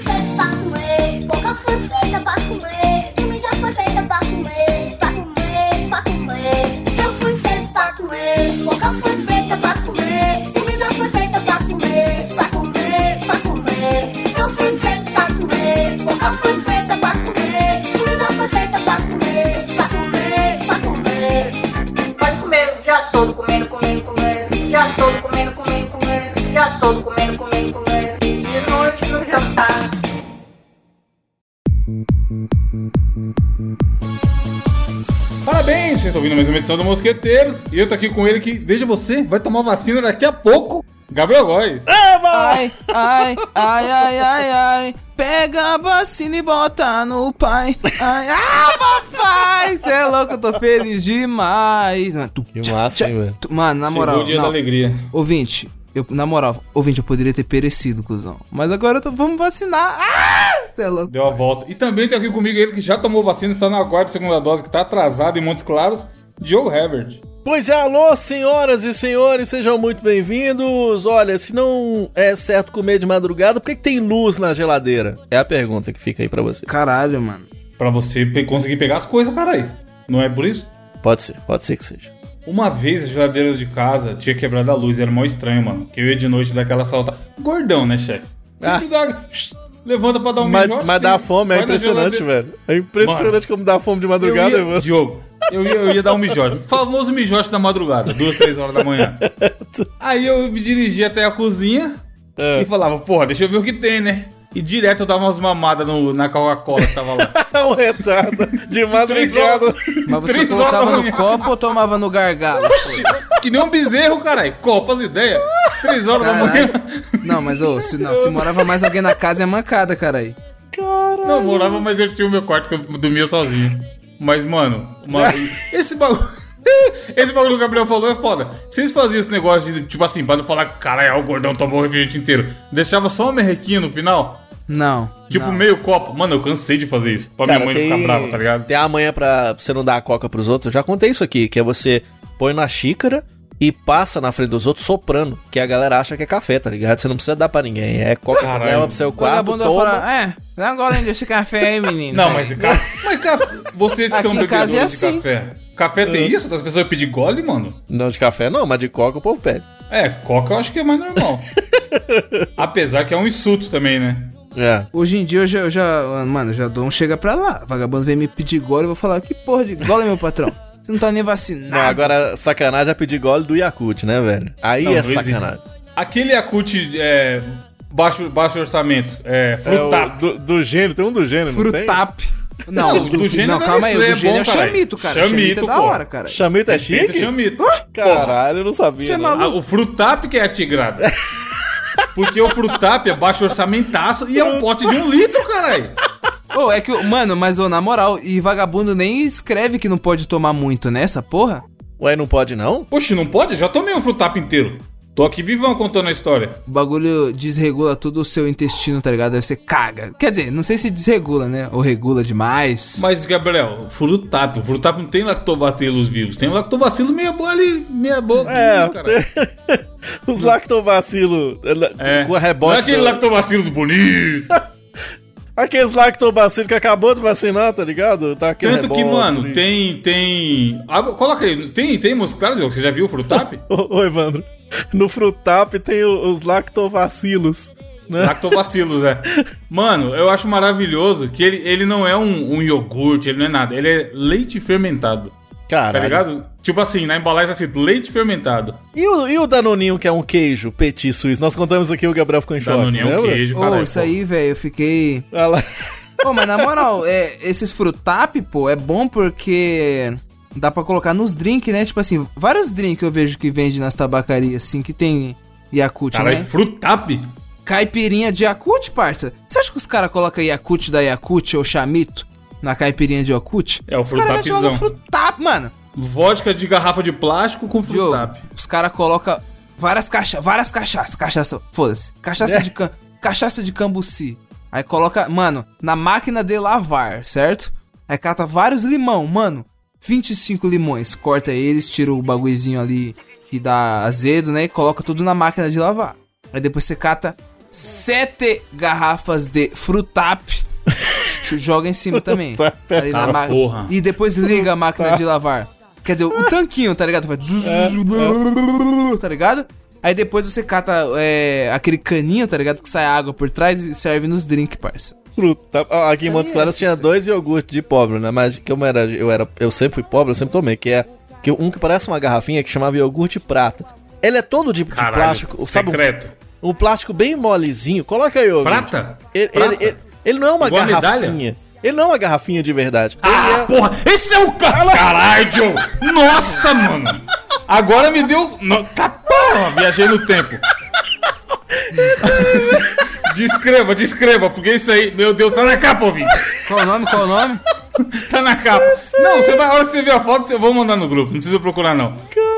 foi edição do Mosqueteiros. E eu tô aqui com ele que, veja você, vai tomar vacina daqui a pouco. Gabriel Góes. Ai, ai, ai, ai, ai, ai. Pega a vacina e bota no pai. Ai, ah, papai! Cê é louco, eu tô feliz demais. Mano, tu- Que massa, tchá. hein, velho? Mano, na Chegou moral. o dia da não. alegria. Ouvinte, eu, na moral, ouvinte, eu poderia ter perecido, cuzão. Mas agora eu tô, vamos vacinar. Ah! Cê é louco. Deu a volta. E também tem aqui comigo ele que já tomou vacina, está na quarta e segunda dose, que tá atrasado em Montes Claros, Joe Herbert. Pois é, alô, senhoras e senhores, sejam muito bem-vindos. Olha, se não é certo comer de madrugada, por que, que tem luz na geladeira? É a pergunta que fica aí pra você. Caralho, mano. Pra você pe- conseguir pegar as coisas, caralho. Não é por isso? Pode ser, pode ser que seja. Uma vez a geladeira de casa tinha quebrado a luz, era mó estranho, mano. Que eu ia de noite dar aquela salta. Gordão, né, chefe? Sempre dá. Levanta pra dar um Mas, mas dá fome, é impressionante, velho. É impressionante como dá fome de Eu madrugada, ia, mano. Diogo, eu ia, eu ia dar um mijote. Famoso mijote da madrugada, duas, três horas da manhã. Aí eu me dirigi até a cozinha É. e falava, porra, deixa eu ver o que tem, né? E direto eu dava umas mamadas no- na Coca-Cola que tava lá. É um retardo de madrugada. Mas você Três horas colocava no copo ou tomava no gargalo? que nem um bezerro, caralho. Copa as ideias. Três horas da manhã. Caralho. Não, mas ô, se, não, se morava mais alguém na casa é mancada, caralho. Não, eu morava, mas eu tinha o meu quarto que eu dormia sozinho. Mas, mano, uma- esse bagulho. Esse bagulho que o Gabriel falou é foda. Vocês faziam esse negócio de, tipo assim, pra não falar que caralho, o gordão tomou o refrigerante inteiro. Deixava só uma merrequinha no final? Não. Tipo, não. meio copo. Mano, eu cansei de fazer isso. Pra Cara, minha mãe tem- ficar brava, tá ligado? Tem a manhã pra você não dar a coca pros outros. Eu já contei isso aqui, que é você põe na xícara e passa na frente dos outros soprando, que a galera acha que é café, tá ligado? Você não precisa dar pra ninguém. É coca que Caralho. leva pro seu O quarto, vagabundo vai toma. falar, é, dá um golinho desse café aí, menino. Não, mas, ca... mas ca... vocês que Aqui são bebedores é de assim. café. Café tem isso? Das pessoas pedir gole, mano? Não, de café não, mas de coca o povo pede. É, coca eu acho que é mais normal. Apesar que é um insulto também, né? É. Hoje em dia eu já, eu já mano, já dou um chega pra lá. Vagabundo vem me pedir gole, eu vou falar, que porra de gole, meu patrão? Você não tá nem vacinado. Não, agora sacanagem é pedir gole do Yakult, né, velho? Aí Não, é não existe. sacanagem. Aquele Yakult é, baixo, baixo orçamento, é, É o frutap. do, do gênio, tem um do tem? Frutap. Não, Não, o do gênio não, calma aí, o Nestlé do é gênio é bom, caralho. chamito, cara. Chamito, Chamito é da hora, cara. Chamito é Respeita chique? chamito. Caralho, eu não sabia. Você é maluco? Ah, o frutap que é atigrado. Porque o frutap é baixo orçamentaço e é um pote de um litro, caralho. Ô, é que, mano, mas ô, na moral, e vagabundo nem escreve que não pode tomar muito, né, essa porra? Ué, não pode não? Poxa, não pode? Já tomei um frutap inteiro. Tô aqui vivão contando a história. O bagulho desregula todo o seu intestino, tá ligado? Aí você caga. Quer dizer, não sei se desregula, né? Ou regula demais. Mas, Gabriel, frutap, o frutap não tem lactobacilos vivos. Tem um lactobacilo meia boa ali, meia boa. É, cara. Os lactobacilos É. com a Não é rebote. aquele do- lactobacilos bonito. Aqueles lactobacilos que acabou de vacinar, tá ligado? Tá Tanto que, mano, ali. tem. tem... Ah, coloca aí. Tem, tem Diogo? Você já viu o frutap? Ô, ô, Evandro, no Frutap tem os lactovacilos, né? Lactobacilos, é. Mano, eu acho maravilhoso que ele, ele não é um, um iogurte, ele não é nada. Ele é leite fermentado. Caralho. Tá ligado? Tipo assim, na embalagem escrito leite fermentado. E o, e o Danoninho, que é um queijo petit suíço? Nós contamos aqui, o Gabriel ficou em choque, Danone é um queijo, cara. isso aí, velho, eu fiquei. Olha lá. Pô, mas na moral, é, esses frutap, pô, é bom porque dá pra colocar nos drinks, né? Tipo assim, vários drinks eu vejo que vende nas tabacarias, assim, que tem Yakult, Caralho, né? frutap? Caipirinha de Yakult, parça. Você acha que os caras colocam Yakult da Yakult ou Chamito na caipirinha de Yakult? É o Os caras frutapzão. frutap, mano. Vodka de garrafa de plástico com Diogo, frutap. os caras colocam várias caixas, várias cachaças, cachaça, foda-se. Cachaça de cam, cachaça de cambuci. Aí coloca, mano, na máquina de lavar, certo? Aí cata vários limão, mano. 25 limões, corta eles, tira o bagulhozinho ali que dá azedo, né? E coloca tudo na máquina de lavar. Aí depois você cata sete garrafas de frutap. Joga em cima também. É Ali na ma- porra. E depois liga a máquina de lavar. Quer dizer, o tanquinho, tá ligado? Faz zuz, Tá ligado? Aí depois você cata é, aquele caninho, tá ligado? Que sai água por trás e serve nos drinks, parça. Fruta. Ah, Aqui em Montes aí Claros é tinha dois iogurtes de pobre, né? Mas que eu era, eu era, eu sempre fui pobre, eu sempre tomei, que é que um que parece uma garrafinha que chamava iogurte prata. Ele é todo de, de Caralho, plástico, sabe? secreto. Um, um plástico bem molezinho. Coloca aí, ouvinte. Prata? Ele, Prata? ele- ele- ele não é uma Igual garrafinha. medalha? Ele não é uma garrafinha de verdade. Ah, Ele é- porra! Esse é o cara! Caralho! Nossa, mano! Agora me deu. No... Tá porra! Viajei no tempo. descreva, descreva, porque isso aí, meu Deus, tá na capa, ouvinte. Qual o nome? Qual o nome? Tá na capa. Não, você vai, a hora que você ver a foto, eu vou mandar no grupo, não precisa procurar, não.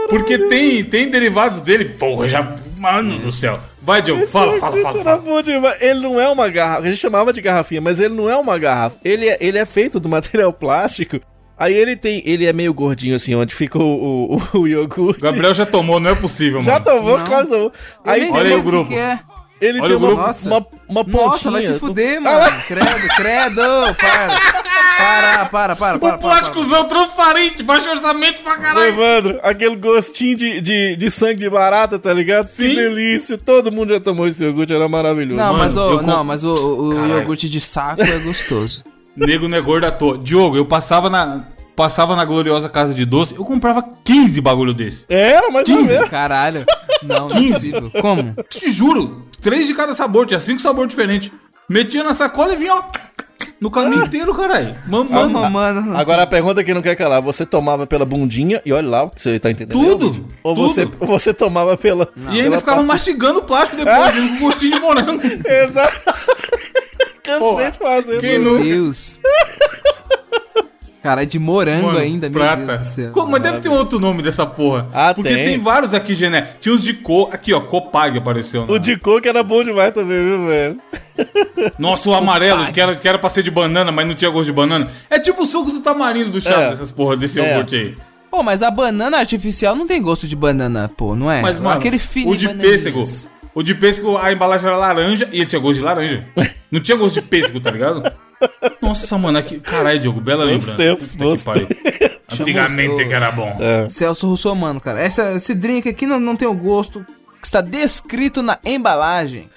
Porque tem, tem derivados dele, porra, já. Mano do céu. Vai, Diogo, fala, fala, fala, fala. demais. Ele não é uma garrafa. A gente chamava de garrafinha, mas ele não é uma garrafa. Ele é, ele é feito do material plástico. Aí ele tem. Ele é meio gordinho, assim, onde fica o, o, o iogurte. Gabriel já tomou, não é possível, Já mano. tomou, Não. claro que tomou. Aí olha aí o grupo. que é. Ele olha tem uma, grupo. uma, uma pontinha. Nossa, vai se fuder, mano. Ah, Credo, credo. Para. Para, para, para, para. O plásticozão transparente, baixo orçamento pra caralho. Evandro, aquele gostinho de, de, de sangue de barata, tá ligado? Sim. Que delícia. Todo mundo já tomou esse iogurte, era maravilhoso. Não, Mano, mas, o, com- não, mas o, o iogurte de saco é gostoso. Nego não é gordo à toa. Diogo, eu passava na. Passava na gloriosa casa de doce, eu comprava 15 bagulho desse. Era, mas não é. Caralho. Não, não é possível. Como? Te juro, três de cada sabor, tinha cinco sabores diferentes. Metia na sacola e vinha, ó, no caminho inteiro, caralho. Mamando. mamando. Agora a pergunta que não quer calar, você tomava pela bundinha, e olha lá o que você tá entendendo. Tudo, Ou tudo. você, você tomava pela. E ainda pela ficava parte- mastigando o plástico depois, vindo com gostinho de morango. Exato. Cansei de fazer. quem não- Meu Deus. Cara, é de morango Mano, ainda, meu prata. Deus do céu. Como- mas deve ter um outro nome dessa porra. Ah, Porque tem. tem. vários aqui, Gené. Tinha uns de cor. Aqui, ó, Copag apareceu. O na- de coco era bom demais também, viu, velho? Nossa, o amarelo, que era, que era pra ser de banana, mas não tinha gosto de banana. É tipo o suco do tamarindo do Chaves, É. essas porra desse É. iogurte aí. Pô, mas a banana artificial não tem gosto de banana, pô, não é? Mas, mano, Aquele fino o de pêssego. O de pêssego, a embalagem era laranja e ele tinha gosto de laranja. Não tinha gosto de pêssego, tá ligado? Nossa, mano, aqui. Caralho, Diogo, bela Bons lembrança. tempos, bons que pariu. Antigamente que era bom. É. Celso Russomano, cara. Essa, esse drink aqui não, não tem o gosto que está descrito na embalagem.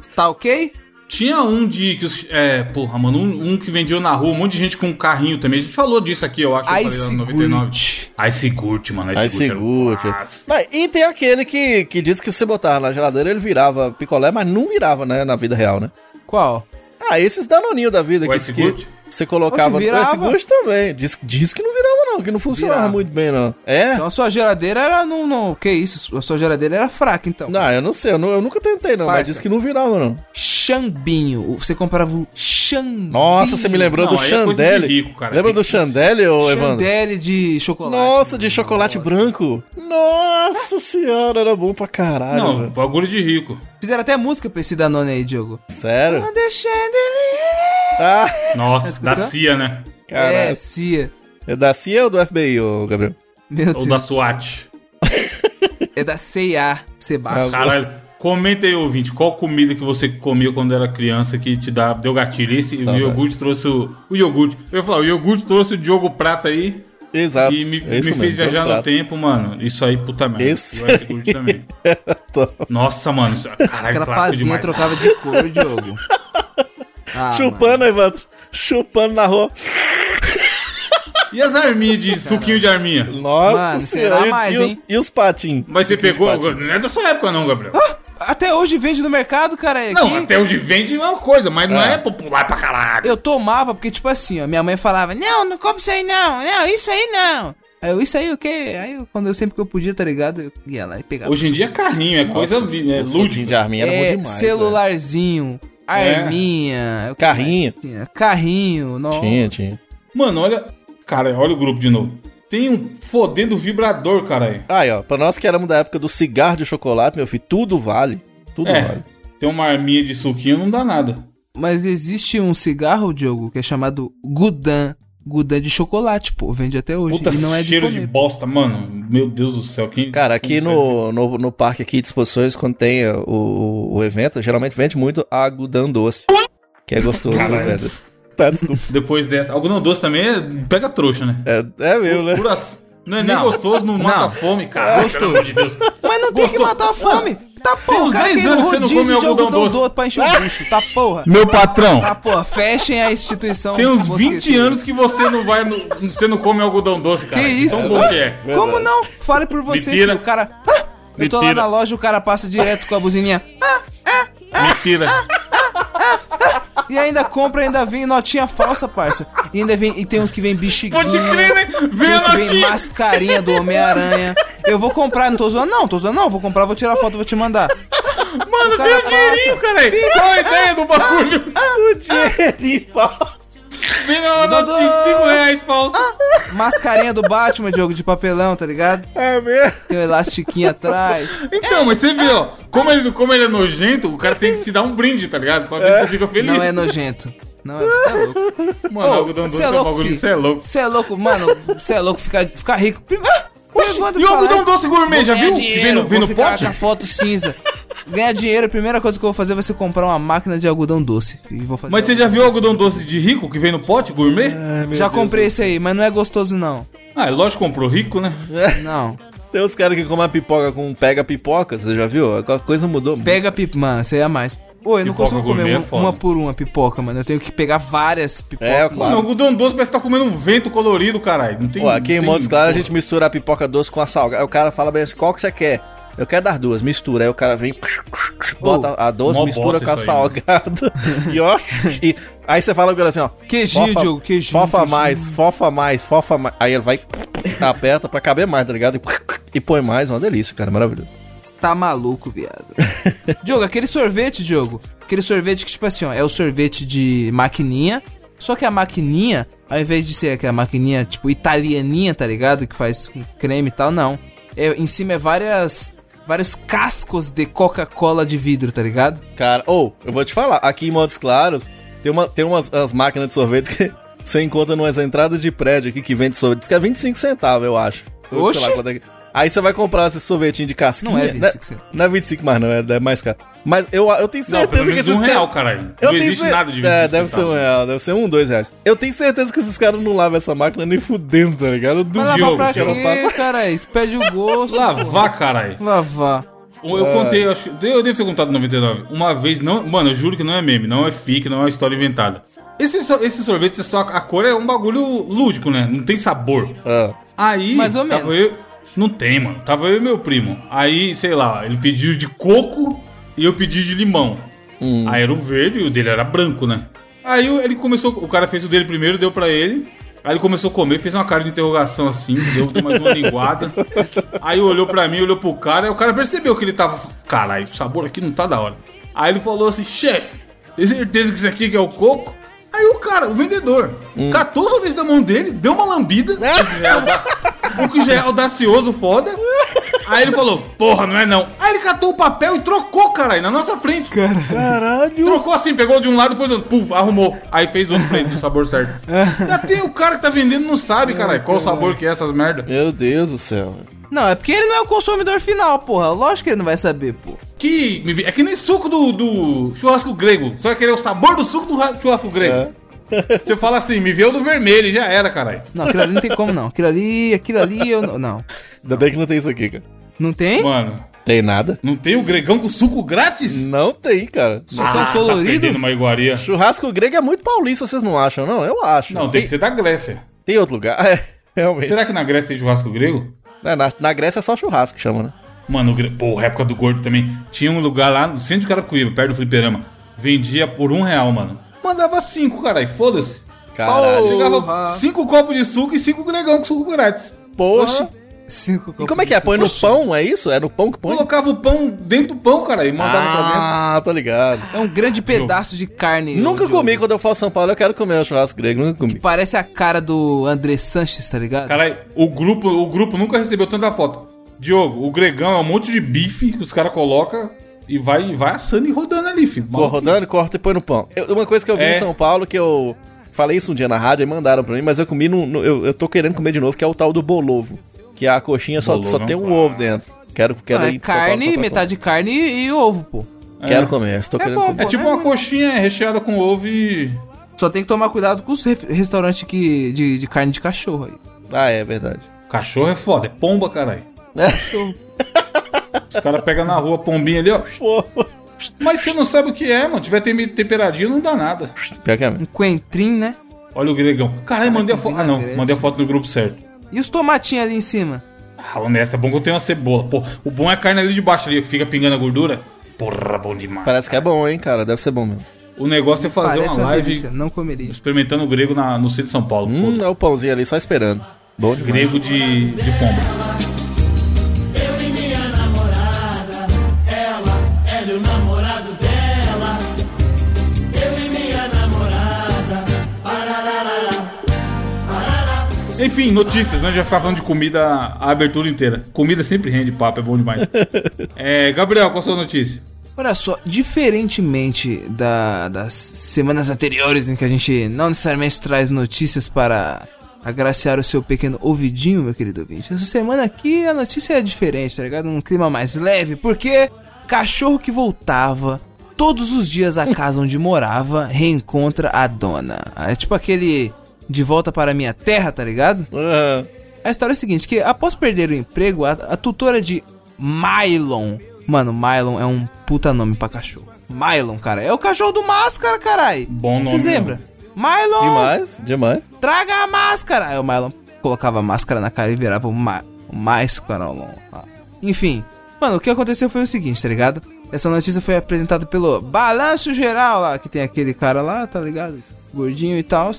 Está ok? Tinha um de. Que, os- é, porra, mano, um, um que vendia na rua, um monte de gente com carrinho também. A gente falou disso aqui, eu acho. eu falei lá Ice no 99. Gurt. Ice Gurt, mano. Aí Ice Gurt. um. Mas, e tem aquele que, que diz que você botava na geladeira, ele virava picolé, mas não virava, né, na vida real, né? Qual? Ah, esses danoninho da vida O que, Ice que? Você colocava Oxe, no virava. Ice Gurt também. Diz, diz que não virava não, que não funcionava Virava. muito bem não. É? Então a sua geladeira era no, no. Que isso? A sua geladeira era fraca, então. Não, eu não sei, eu, nu- eu nunca tentei não, mas Parça. diz que não virava não. Chambinho. Você comprava o chambinho. Nossa, você me lembrou Não, do é Chandelle. rico, cara. Lembra Tem do que- Chandelle, ô Evandro? Chandelle de chocolate. Nossa, mano. de chocolate Nossa. branco. Nossa senhora, era bom pra caralho, Não, velho. bagulho de rico. Fizeram até música pra esse Danone aí, Diogo. Sério? Quando é chandelier. Ah, Nossa, da CIA, né? caralho. É, Cia. É da CIA ou do FBI, ô Gabriel? Meu Ou Deus. da SWAT. É da C&A, Sebastião. Caralho. Comenta aí, ouvinte, qual comida que você comia quando era criança que te dá, deu gatilho? Esse, o iogurte trouxe o, o iogurte. Eu ia falar, o iogurte trouxe o Diogo Prata aí Exato. e me, é me fez mesmo, viajar é no tempo, mano. Isso aí, puta merda. Esse E o Ice também. Tô- Nossa, mano, isso, caralho, Aquela pazinha demais. trocava de cor, Diogo. Ah, Chupando, Evandro. Chupando na rua. E as arminhas de suquinho de arminha? Nossa Mano, será e, mais, e os, hein? e os patinhos? Mas você pegou. Não é da sua época, não, Gabriel. Até hoje vende no mercado, cara. Aqui. Não, até hoje vende uma coisa, mas não É. é popular pra caralho. Eu tomava, porque, tipo assim, ó, minha mãe falava, não, não come isso aí não, não, isso aí não. Aí eu, isso aí o quê? Aí eu, quando eu sempre que eu podia, tá ligado? Eu ia lá e pegava. Hoje em dia é carrinho, é coisa Nossa, é o suquinho lúdica. de arminha era é, bom demais. celularzinho, arminha, o que Carrinho. Carrinho, não. Tinha, tinha. Mano, olha. Cara, olha o grupo de novo. Tem um fodendo vibrador, caralho. Aí, ó, pra nós que éramos da época do cigarro de chocolate, meu filho, tudo vale. Tudo É. vale. Tem uma arminha de suquinho, não dá nada. Mas existe um cigarro, Diogo, que é chamado Gudan. Gudan de chocolate, pô. Vende até hoje. Puta e não é de cheiro comer. de bosta, mano. Meu Deus do céu. Quem, Cara, aqui no, no, no parque aqui de exposições, quando tem o, o, o evento, geralmente vende muito algodão doce. Que é gostoso, né, Caralho. velho? Tá, desculpa. Depois dessa. Algodão doce também é, pega trouxa, né? É, é meu, né? Pura- Não é nem Não. gostoso, não mata Não. a fome, cara. Pelo amor de Deus. Mas não tem que matar a fome. Tá Tem porra, uns o cara 10 tem um anos que você não come de algodão doce. doce pra encher o bucho. Tá porra. Meu patrão, Tá porra, fechem a instituição. tem uns 20 mosqueteira. anos que você não vai. No, você não come algodão doce, cara. Que isso? Tão bom que é. Como não? Fale por você, Mentira. filho. O cara. Ah, eu tô lá Mentira. na loja, o cara passa direto com a buzininha. Mentira. E ainda compra, ainda vem notinha falsa, parça. E ainda vem. E tem uns que vem bexiguinha. Pode crer, né? Vem Tem uns que vem mascarinha do Homem-Aranha. Eu vou comprar, não tô zoando, não, tô zoando, não. Vou comprar, vou tirar foto, vou te mandar. Mano, O cara vem o dinheirinho, passa. cara. Qual a ideia do bagulho? O dinheirinho falso. Vem Dodô. notinha de 5 reais falso. Mascarinha do Batman, jogo de papelão, tá ligado? É mesmo? Tem um elastiquinho atrás. Então, mas você ó. Como ele, como ele é nojento, o cara tem que se dar um brinde, tá ligado? Pra ver se você fica feliz. Não é nojento. Não é, você tá louco. Mano, Ô, algodão doce é é um louco, bagulho, você é louco. Você é louco, mano. Você é louco ficar, ficar rico. Prime- Ah, Oxi, pergunta e o algodão doce gourmet, já viu? Dinheiro, Vem no- vem vou no ficar pote? com a foto cinza. Ganhar dinheiro, a primeira coisa que eu vou fazer vai ser comprar uma máquina de algodão doce. E vou fazer Mas você já viu o algodão doce de rico que vem no pote, gourmet? Já comprei esse aí, mas não é gostoso não. Ah, é lógico que comprou rico, né? Não. Tem uns caras que comem a pipoca com pega pipoca, você já viu? A coisa mudou. Pega pipoca. Mano, você é mais. Pô, eu não Pipoca consigo comer é uma, foda. uma por uma pipoca, mano. Eu tenho que pegar várias pipocas. É, Mano, claro. algodão doce parece que tá comendo um vento colorido, caralho. Não tem. Pô, aqui em Montes Claros a gente mistura a pipoca doce com a salgada. Aí o cara fala bem assim, qual que você quer? Eu quero das duas, mistura. Aí o cara vem, bota a doce, mistura com a aí, né? salgada. e ó, e aí você fala com ele assim, ó. Queijinho, fofa- Diogo, queijinho, Fofa queijinho. mais, fofa mais, fofa mais. Aí ele vai, aperta pra caber mais, tá ligado? E, e põe mais, uma delícia, cara, maravilhoso. Tá maluco, viado. Diogo, aquele sorvete, Diogo. Aquele sorvete que, tipo assim, ó, é o sorvete de maquininha. Só que a maquininha, ao invés de ser aquela maquininha, tipo, italianinha, tá ligado? Que faz creme e tal, não. É, em cima é várias. Vários cascos de Coca-Cola de vidro, tá ligado? Cara, ou, eu vou te falar, aqui em Montes Claros tem, uma, tem umas as máquinas de sorvete que você encontra numas entradas de prédio aqui que vende sorvete. Diz que é 25 centavos, eu acho. Eu Oxi. sei lá quanto é que- Aí você vai comprar esse sorvetinho de casquinha. Não é né? 25 centavos. Não é 25 mais, não, é, é mais caro. Mas eu, eu tenho Não, certeza pelo que menos esses um real, caras- caralho. Eu Não tenho existe cer- nada de 25 É, deve ser um centavos. real, deve ser um, dois reais. Eu tenho certeza que esses caras não lavam essa máquina nem fudendo, tá ligado? Eu Mas duvido lavar Diogo, pra que ela quê, faça. cara? Isso perde o gosto. Lavar, caralho. Lavar. Eu É. contei, eu, acho, que- eu devo ter contado em 99. Uma vez, não, mano, eu juro que não é meme, não é fic, não é uma história inventada. Esse, esse sorvete, é só, a cor é um bagulho lúdico, né? Não tem sabor. Ah, Aí, Mais ou tava menos. eu. Não tem, mano. Tava eu e meu primo. Aí, sei lá, ele pediu de coco e eu pedi de limão. Hum. Aí era o verde e o dele era branco, né? Aí ele começou. O cara fez o dele primeiro, deu pra ele. Aí ele começou a comer, fez uma cara de interrogação assim, deu, mais uma linguada. Aí olhou pra mim, olhou pro cara, aí o cara percebeu que ele tava. Caralho, o sabor aqui não tá da hora. Aí ele falou assim: chefe, tem certeza que isso aqui é o coco? Aí o cara, o vendedor, Hum. catou o sorvete da mão dele, deu uma lambida, o que já é é audacioso, foda. Aí ele falou, porra, não é não. Aí ele catou o papel e trocou, caralho, na nossa frente. caralho. Trocou assim, pegou de um lado, depois do outro, puf, arrumou. Aí fez outro pra ele do sabor certo. Ainda tem o cara que tá vendendo não sabe, caralho, qual o sabor que é essas merda. Meu Deus do céu. Não, é porque ele não é o consumidor final, porra. Lógico que ele não vai saber, pô. Que é que nem suco do, do churrasco grego. Só vai querer o sabor do suco do ra- churrasco grego. Você fala assim, me vê o do vermelho e já era, caralho. Não, aquilo ali não tem como não. Aquilo ali, aquilo ali, eu não. Não, Ainda bem que não tem isso aqui, cara. não tem? Mano, Tem nada? não tem o gregão com suco grátis? Não tem, cara. Só Ah, tá colorido. perdendo uma iguaria. Churrasco grego é muito paulista, vocês não acham, não? Eu acho. Não, tem que ser da Grécia. Tem outro lugar? É, realmente. Será que na Grécia tem churrasco grego? É, na, na Grécia é só churrasco que chama, né? Mano, o gre- porra, época do gordo também. Tinha um lugar lá no centro de Carapicuíba, perto do fliperama. Vendia por um real, mano. Mandava cinco, caralho, foda-se. Caralho. Chegava cinco copos de suco e cinco gregão com suco grátis. Poxa. Cinco E como é que é? Põe no pão, é isso? É no pão que põe? Colocava o pão dentro do pão, cara, e mandava pra dentro. Ah, tô ligado. É um grande pedaço de carne. Nunca ô, comi quando eu for a São Paulo, eu quero comer um churrasco grego, nunca comi. Parece a cara do André Sanches, tá ligado? Caralho, o grupo, o grupo nunca recebeu tanta foto. Diogo, o gregão é um monte de bife que os caras colocam e vai, vai assando e rodando ali, filho. Pô, rodando, corta e põe no pão. Eu- uma coisa que eu vi É. em São Paulo que eu falei isso um dia na rádio e mandaram pra mim, mas eu comi no, no- eu, eu tô querendo comer de novo, que é o tal do bolovo. Que a coxinha só, Bolovo só é tem um clássico. ovo dentro. Quero, quero Ah, ir é Paulo só carne, pra metade carne e, ovo, pô. Quero comer, estou É querendo bom, comer. É tipo uma coxinha recheada com ovo e. Só tem que tomar cuidado com os restaurantes que, de, de carne de cachorro aí. Ah, é verdade. Cachorro é foda, é pomba, caralho. Cachorro. Os caras pegam na rua pombinha ali, ó. Mas você não sabe o que é, mano. Tiver tem- temperadinho, não dá nada. Pior que é mesmo. Um coentrim, né? Olha o gregão. Caralho, mandei a foto. Ah, não. Mandei a foto no grupo certo. E os tomatinhos ali em cima? Ah, honesto, é bom que eu tenho uma cebola. Pô, o bom é a carne ali de baixo ali, que fica pingando a gordura. Porra, bom demais. Parece que é bom, hein, cara. Deve ser bom mesmo. O negócio é fazer Parece uma uma live delícia, não comeria. experimentando o grego na- no centro de São Paulo. Hum, é o pãozinho ali só esperando. Bom demais. Grego de, de pomba. Enfim, notícias, né? A gente vai ficar falando de comida a abertura inteira. Comida sempre rende papo, é bom demais. é, Gabriel, qual a sua notícia? Olha só, diferentemente da- das semanas anteriores em que a gente não necessariamente traz notícias para agraciar o seu pequeno ouvidinho, meu querido ouvinte. Essa semana aqui a notícia é diferente, tá ligado? Um clima mais leve, porque cachorro que voltava todos os dias à casa onde morava reencontra a dona. É tipo aquele de volta para a minha terra, tá ligado? Ah, A história é a seguinte, que após perder o emprego, a, a tutora de Mylon... Mano, Mylon é um puta nome pra cachorro. Mylon, cara, é o cachorro do Máscara, carai. Bom nome Vocês mesmo. lembram? Mylon, demais, demais. traga a máscara. Aí o Mylon colocava a máscara na cara e virava o, Ma o. Ah. Enfim, mano, o que aconteceu foi o seguinte, tá ligado? Essa notícia foi apresentada pelo Balanço Geral lá, que tem aquele cara lá, tá ligado? Gordinho e tal.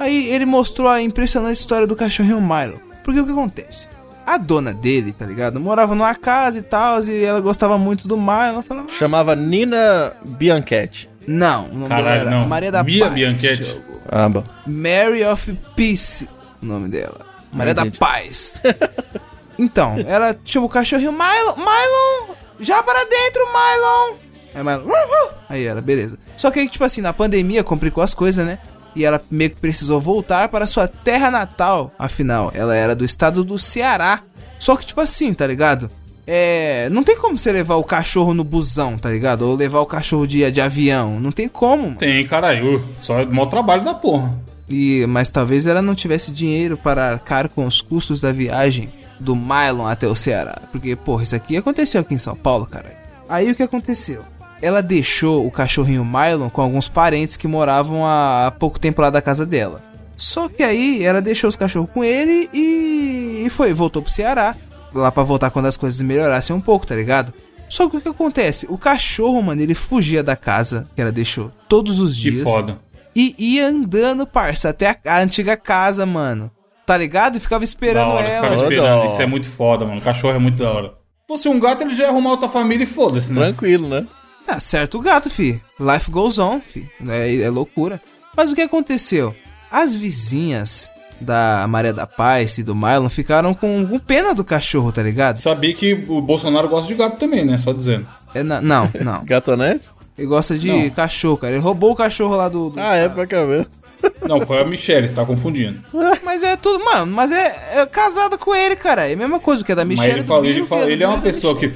Aí ele mostrou a impressionante história do cachorrinho Milo. Porque o que acontece? A dona dele, tá ligado? Morava numa casa e tal, e ela gostava muito do Milo. Falava, Chamava Nina Bianchetti. não, o nome dela Caralho, era não. Maria da Mia Paz. Bianchetti. Ah, bom. Mary of Peace, o nome dela. Maria da. Paz. então, ela tinha o cachorrinho Mylon. Mylon! Já para dentro, Mylon! Aí Mylon. Aí ela, beleza. Só que aí, tipo assim, na pandemia complicou as coisas, né? E ela meio que precisou voltar para sua terra natal. Afinal, ela era do estado do Ceará. Só que, tipo assim, tá ligado? É. Não tem como você levar o cachorro no busão, tá ligado? Ou levar o cachorro de, de avião. Não tem como, mano. Tem, caralho. Só é maior trabalho da porra. E, mas talvez ela não tivesse dinheiro para arcar com os custos da viagem do Mylon até o Ceará. Porque, porra, isso aqui aconteceu aqui em São Paulo, cara. Aí o que aconteceu? Ela deixou o cachorrinho Mylon com alguns parentes que moravam há pouco tempo lá da casa dela. Só que aí ela deixou os cachorros com ele e, e foi, voltou pro Ceará. Lá pra voltar quando as coisas melhorassem um pouco, tá ligado? Só que o que acontece? O cachorro, mano, ele fugia da casa que ela deixou todos os Que dias. foda. E ia andando, parça, até a, a antiga casa, mano. Tá ligado? E ficava esperando hora, ela. ficava esperando. Isso é muito foda, mano. Cachorro é muito da hora. Se fosse um gato, ele já ia arrumar outra família e foda-se, né? Tranquilo, né? Ah, certo o gato, fi. Life goes on, fi. É, é loucura. Mas o que aconteceu? As vizinhas da Maria da Paz e do Mylon ficaram com, com pena do cachorro, tá ligado? Sabia que o Bolsonaro gosta de gato também, né? Só dizendo. É, na- não, não. Gatonete? Ele gosta de Não. cachorro, cara. Ele roubou o cachorro lá do. do Ah, é, pra cá. Não, foi a Michelle, você tá confundindo. Mas é tudo, mano. Mas é, é casado com ele, cara. É a mesma coisa que é da Mas Michelle. ele, falou, ele, Biro, falou, que ele é uma e pessoa que.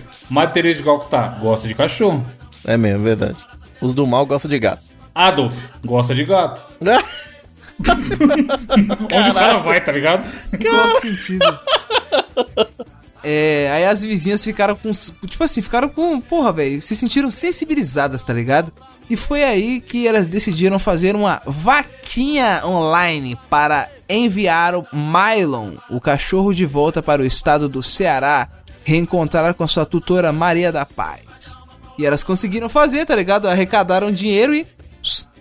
Teresa de Calcutá gosta de cachorro. É mesmo, verdade. Os do mal gostam de gato. Adolf gosta de gato. Onde o cara vai, tá ligado? Qual sentido? É, aí as vizinhas ficaram com. Tipo assim, ficaram com. Porra, velho. Se sentiram sensibilizadas, tá ligado? E foi aí que elas decidiram fazer uma vaquinha online para enviar o Mylon, o cachorro, de volta para o estado do Ceará, reencontrar com sua tutora Maria da Paz. E elas conseguiram fazer, tá ligado? Arrecadaram dinheiro e.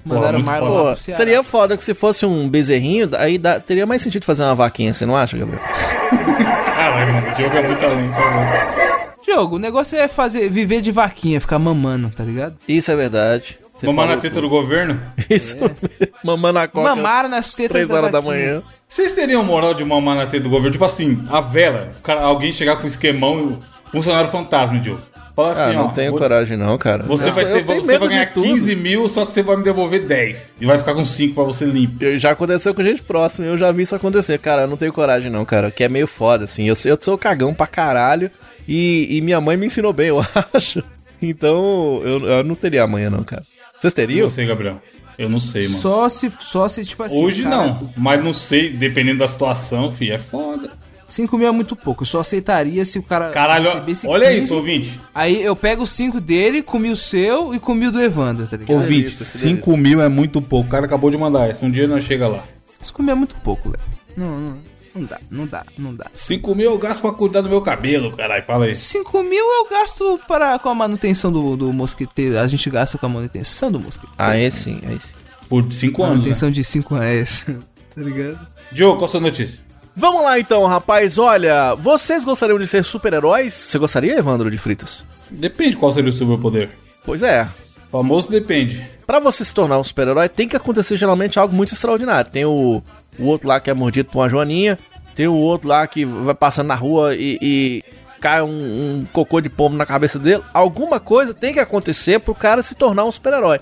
Mandaram foda. Pô, pro Ceará. seria foda que se fosse um bezerrinho, aí dá- teria mais sentido fazer uma vaquinha, você não acha, Gabriel? Caralho, mano, o Diogo é muito além, tá louco. Diogo, o negócio é fazer viver de vaquinha, ficar mamando, tá ligado? Isso é verdade. Você Mamar na teta tudo. do governo? Isso mesmo. Mamar na coca. Mamar nas tetas Três da horas da vaquinha. manhã. Vocês teriam moral de mamar na teta do governo? Tipo assim, a vela, o cara, alguém chegar com um esquemão e o funcionário fantasma, Diogo. Fala assim, Ah, não ó. tenho vou- coragem não, cara. Você, Eu- vai, ter, você vai ganhar tudo. 15 mil, só que você vai me devolver 10. E vai ficar com 5 pra você limpo. Já aconteceu com gente próxima, eu já vi isso acontecer. Cara, eu não tenho coragem não, cara, que é meio foda, assim. Eu, eu sou cagão pra caralho e, e minha mãe me ensinou bem, eu acho. Então, eu, eu não teria amanhã não, cara. Vocês teriam? você, Gabriel? Eu não sei, mano. Só se, só se, tipo assim. Hoje cara, não, mas não sei, dependendo da situação, filho, é foda. 5 mil é muito pouco. Eu só aceitaria se o cara Caralho, recebesse olha 15, isso, ouvinte. Aí eu pego os 5 dele, comi o seu e comi o do Evandro, tá ligado? Ouvinte, delícia, que 5 mil é muito pouco. O cara acabou de mandar essa. Um dia nós chega lá. 5 mil é muito pouco, velho. Não, não, não dá, não dá, não dá. 5 mil eu gasto pra cuidar do meu cabelo, caralho. Fala aí. 5 mil eu gasto para, com a manutenção do, do mosquiteiro. A gente gasta com a manutenção do mosquiteiro. Aí sim, aí sim. Por 5 anos. Né? manutenção de 5 anos. tá ligado? Diogo, qual a sua notícia? Vamos lá então, rapaz. Olha, vocês gostariam de ser super-heróis? Você gostaria, Evandro de Fritas? Depende qual seria o superpoder. Pois é. Famoso depende. Pra você se tornar um super-herói, tem que acontecer geralmente algo muito extraordinário. Tem o, o outro lá que é mordido por uma joaninha, tem o outro lá que vai passando na rua e, e cai um, um cocô de pombo na cabeça dele. Alguma coisa tem que acontecer pro cara se tornar um super-herói.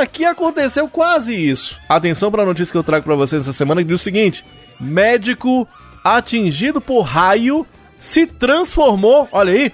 Aqui aconteceu quase isso. Atenção pra notícia que eu trago pra vocês essa semana que diz o seguinte: médico atingido por raio se transformou, olha aí,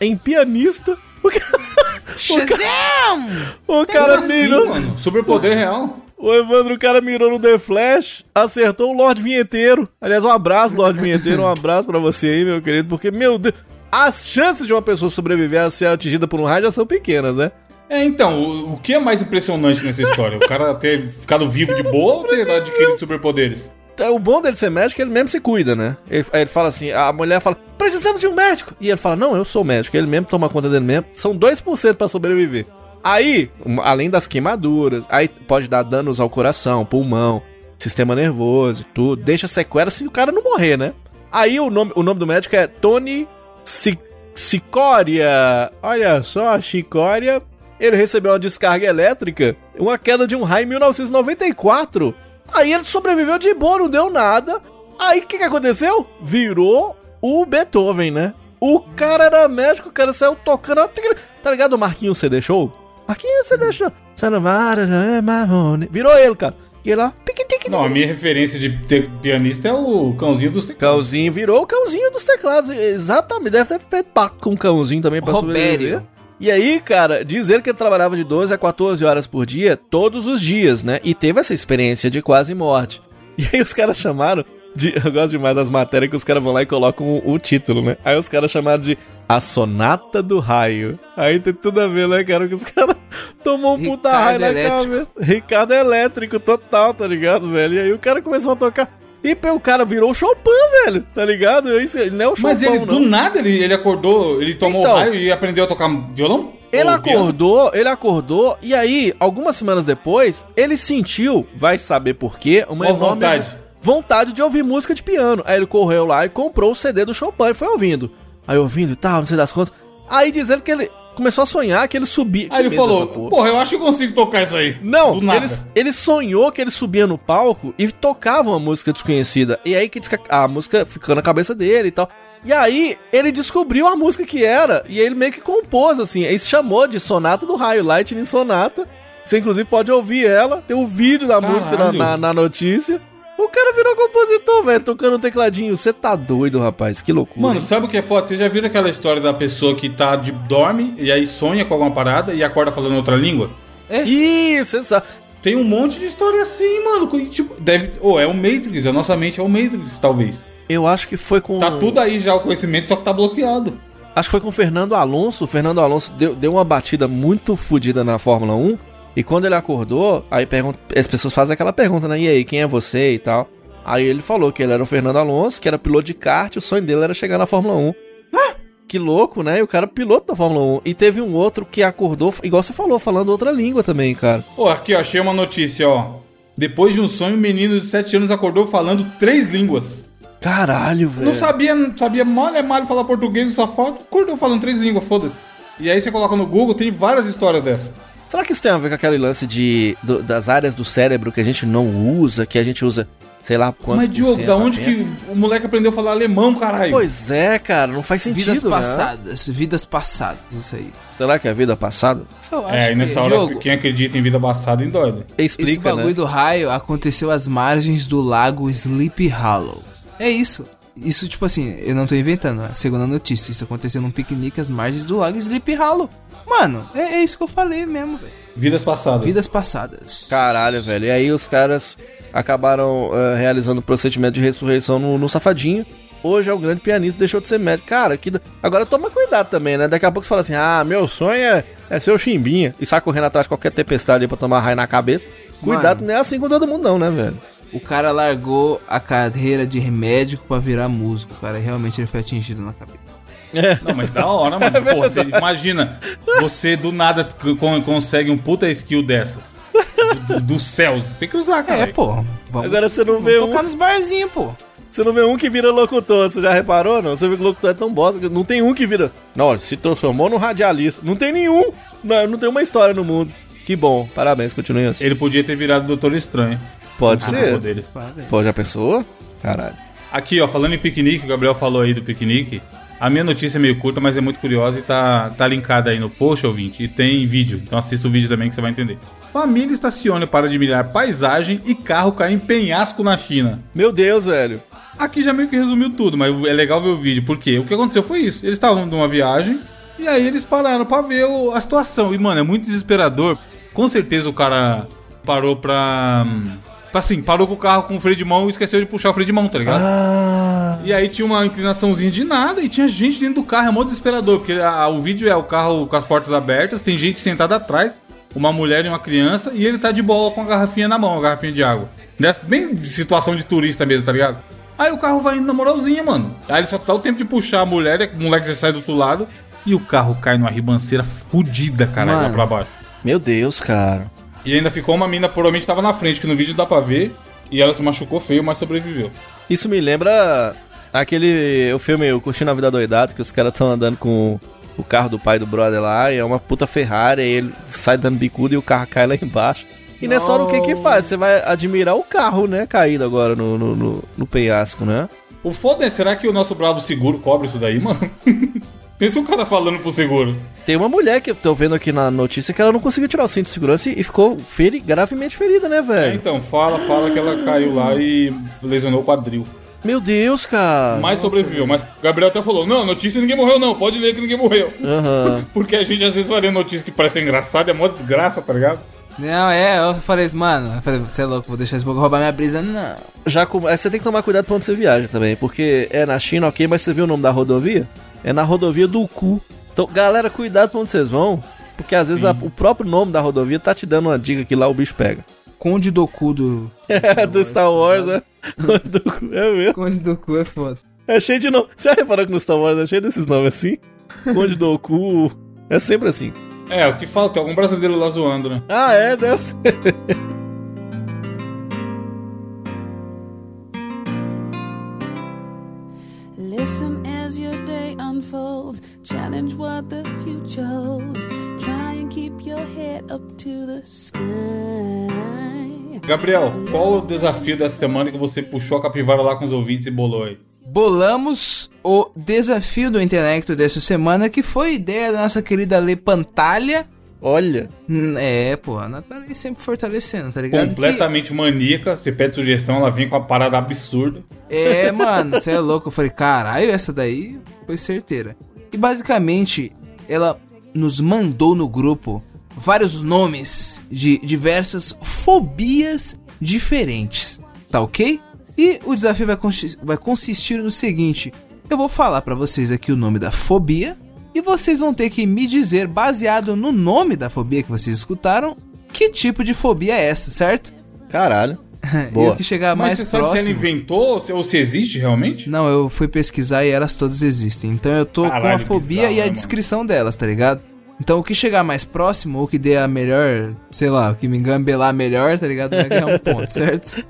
em pianista. O cara, Shazam! o cara assim, mirou. mano? Superpoder real? O Evandro, o cara mirou no The Flash, acertou o Lorde Vinheteiro. Aliás, um abraço, Lorde Vinheteiro, um abraço pra você aí, meu querido, porque, meu Deus, as chances de uma pessoa sobreviver a ser atingida por um raio já são pequenas, né? É, então, o, o que é mais impressionante nessa história? O cara ter ficado vivo de boa ou ter adquirido superpoderes? Então, O bom dele ser médico é ele mesmo se cuida, né? Ele, ele fala assim, a mulher fala, precisamos de um médico. E ele fala, não, eu sou médico. Ele mesmo toma conta dele mesmo. São 2% pra sobreviver. Aí, além das queimaduras, aí pode dar danos ao coração, pulmão, sistema nervoso, tudo. Deixa sequela se o cara não morrer, né? Aí o nome, o nome do médico é Tony Cicória. Olha só, Chicória. Ele recebeu uma descarga elétrica, uma queda de um raio em 1994. Aí ele sobreviveu de boa, não deu nada. Aí o que, que aconteceu? Virou o Beethoven, né? O cara era médico, o cara saiu tocando. Tá ligado o Marquinhos CD Show? Marquinhos CD Show. Virou ele, cara. E lá. Não, a minha referência de pianista é o cãozinho dos teclados. Cãozinho virou o cãozinho dos teclados. Exatamente. Deve ter feito pacto com o cãozinho também pra sobreviver. E aí, cara, diz ele que ele trabalhava de 12 a 14 horas por dia, todos os dias, né? E teve essa experiência de quase morte. E aí os caras chamaram de. Eu gosto demais das matérias que os caras vão lá e colocam o, o título, né? Aí os caras chamaram de A Sonata do Raio. Aí tem tudo a ver, né, cara? Que os caras tomou um puta raio na cabeça. Ricardo elétrico total, tá ligado, velho? E aí o cara começou a tocar. E o cara virou o Chopin, velho, tá ligado? Isso, ele não é o Chopin, Mas ele, não. do nada, ele, ele acordou, ele tomou Então. raio e aprendeu a tocar violão? Ele acordou, ele acordou, e aí, algumas semanas depois, ele sentiu, vai saber por quê, uma Qual enorme vontade? vontade de ouvir música de piano. Aí ele correu lá e comprou o CD do Chopin e foi ouvindo. Aí ouvindo e tal, não sei das contas. Aí dizendo que ele começou a sonhar que ele subia. Aí ele Que falou, porra. porra, eu acho que eu consigo tocar isso aí. Não, ele, ele sonhou que ele subia no palco e tocava uma música desconhecida. E aí que a, música ficou na cabeça dele e tal. E aí ele descobriu a música que era. E aí ele meio que compôs, assim. Aí se chamou de Sonata do Raio, Lightning Sonata. Você inclusive pode ouvir ela. Tem um vídeo da Caralho. música na, na- na notícia. O cara virou compositor, velho, tocando um tecladinho. Você tá doido, rapaz. Que loucura. Mano, sabe o que é foda? Vocês já viram aquela história da pessoa que tá de dorme e aí sonha com alguma parada e acorda falando outra língua? Isso, exato. Tem um monte de história assim, mano. com- Tipo, deve. Ou é o Matrix, a nossa mente é o Matrix, talvez. Eu acho que foi com. Tá tudo aí já o conhecimento, só que tá bloqueado. Acho que foi com o Fernando Alonso. O Fernando Alonso deu, deu uma batida muito fodida na Fórmula 1. E quando ele acordou, aí pergunta, as pessoas fazem aquela pergunta, né? E aí, quem é você e tal? Aí ele falou que ele era o Fernando Alonso, que era piloto de kart, o sonho dele era chegar na Fórmula 1. Que louco, né? E o cara piloto da Fórmula 1. E teve um outro que acordou, igual você falou, falando outra língua também, cara. Ó, aqui, ó, achei uma notícia, ó. Depois de um sonho, um menino de 7 anos acordou falando três línguas. Caralho, velho. Não sabia, não sabia mal é mal falar português, o safado. Acordou falando três línguas, foda-se. E aí você coloca no Google, tem várias histórias dessas. Será que isso tem a ver com aquele lance de, do- das áreas do cérebro que a gente não usa, que a gente usa sei lá quantos Mas, Diogo, da onde que o moleque aprendeu a falar alemão, caralho? Pois é, cara, não faz sentido, Vidas né? passadas, vidas passadas, isso aí. Será que é vida passada? Eu É, e nessa hora, Diogo, quem acredita em vida passada endoida. esse Explica, bagulho né? do raio aconteceu às margens do lago Sleepy Hollow. É isso. Isso, tipo assim, eu não tô inventando, é a segunda notícia. Isso aconteceu num piquenique às margens do lago Sleepy Hollow. Mano, é, é isso que eu falei mesmo, velho. Vidas passadas. Vidas passadas. Caralho, velho. E aí os caras acabaram eh, realizando o procedimento de ressurreição no, no Safadinho. Hoje é o grande pianista, deixou de ser médico. Cara, que... agora toma cuidado também, né? Daqui a pouco você fala assim: ah, meu sonho é, é ser o Chimbinha. E sai correndo atrás de qualquer tempestade aí pra tomar raio na cabeça. Cuidado, Mano. não é assim com todo mundo, não, né, velho? O cara largou a carreira de médico pra virar músico, cara. Realmente ele foi atingido na cabeça. Não, mas da hora, mano. Pô, você imagina, você do nada consegue um puta skill dessa. Do, do- dos céus. Tem que usar, cara. É, pô. Vamos, Agora você não vê um. tocar nos barzinhos, pô. Você não vê um que vira locutor, você já reparou, não? Você vê que o locutor é tão bosta que não tem um que vira. Não, se transformou no radialista. Não tem nenhum. Não, não tem uma história no mundo. Que bom, parabéns, continue assim. Ele podia ter virado Doutor Estranho. Pode Com ser. poderes. Pô, já pensou? Caralho. Aqui, ó, falando em piquenique, o Gabriel falou aí do piquenique. A minha notícia é meio curta, mas é muito curiosa e tá, tá linkada aí no post, ouvinte. E tem vídeo, então assista o vídeo também que você vai entender. Família estaciona para admirar paisagem e carro cai em penhasco na China. Meu Deus, velho. Aqui já meio que resumiu tudo, mas é legal ver o vídeo, porque o que aconteceu foi isso. Eles estavam numa viagem e aí eles pararam pra ver a situação. E, mano, é muito desesperador. Com certeza o cara parou pra. hum, Assim, parou com o carro com o freio de mão e esqueceu de puxar o freio de mão, tá ligado? Ah. E aí tinha uma inclinaçãozinha de nada e tinha gente dentro do carro, é mó desesperador, porque a- o vídeo é o carro com as portas abertas, tem gente sentada atrás, uma mulher e uma criança, e ele tá de bola com a garrafinha na mão, a garrafinha de água. Dessa, bem situação de turista mesmo, tá ligado? Aí o carro vai indo na moralzinha, mano. Aí ele só tá o tempo de puxar a mulher, o moleque já sai do outro lado, e o carro cai numa ribanceira fudida, caralho, lá pra baixo. Meu Deus, cara. E ainda ficou uma mina, provavelmente tava na frente, que no vídeo dá pra ver, e ela se machucou feio, mas sobreviveu. Isso me lembra aquele o filme O Curtindo a Vida Doidado, que os caras estão andando com o carro do pai do brother lá, e é uma puta Ferrari, e ele sai dando bicuda e o carro cai lá embaixo. E nessa hora o que que faz? Você vai admirar o carro, né, caído agora no, no, no, no penhasco, né? O foda é, será que o nosso bravo seguro cobre isso daí, mano? Pensa o cara falando pro seguro. Tem uma mulher que eu tô vendo aqui na notícia que ela não conseguiu tirar o cinto de segurança e ficou feri gravemente ferida, né, É, velho? então, fala, fala que ela caiu lá e lesionou o quadril. Meu Deus, cara. Mas sobreviveu. Mas o Gabriel até falou: não, notícia ninguém morreu, não. Pode ler que ninguém morreu. Aham. Porque a gente às vezes vai ler notícia que parece engraçada, é mó desgraça, tá ligado? Não, é, eu falei assim, mano, eu falei, você é louco, vou deixar esse bagulho roubar minha brisa. Não. Já com... é, Você tem que tomar cuidado pra onde você viaja também, porque é na China, ok, mas você viu o nome da rodovia? É na rodovia do cu. Então, galera, cuidado pra onde vocês vão, porque às vezes a- o próprio nome da rodovia tá te dando uma dica que lá o bicho pega. Conde do cu do. É, do Star Wars, né? do cu, é mesmo. Conde do cu é foda. É cheio de nome. Você já reparou que no Star Wars é cheio desses nomes assim? Conde do cu. É sempre assim. É, o que falta, tem algum brasileiro lá zoando, né? Ah, é, deve ser. Challenge what the future holds. Try and keep your head up to the sky. Gabriel, qual o desafio dessa semana que você puxou a capivara lá com os ouvintes e bolou aí? Bolamos o desafio do intelecto dessa semana, que foi ideia da nossa querida Lê Pantalha. Olha. Hum, É, pô, a Natália sempre fortalecendo, tá ligado? Completamente maníaca, você pede sugestão, ela vem com uma parada absurda. Que- É, mano, você é louco. Eu falei, caralho, essa daí foi certeira. E basicamente, ela nos mandou no grupo vários nomes de diversas fobias diferentes, tá ok? E o desafio vai, consi- vai consistir no seguinte: eu vou falar pra vocês aqui o nome da fobia e vocês vão ter que me dizer, baseado no nome da fobia que vocês escutaram, que tipo de fobia é essa, certo? Caralho. E Boa. o que chegar Mas mais você sabe se próximo. ela inventou ou se, ou se existe realmente? Não, eu fui pesquisar e elas todas existem. Então eu tô com Caralho, a fobia bizarro, e a né, descrição delas, tá ligado? Então o que chegar mais próximo, ou que dê a melhor, sei lá, o que me engambelar melhor, tá ligado? Vai ganhar um ponto, certo?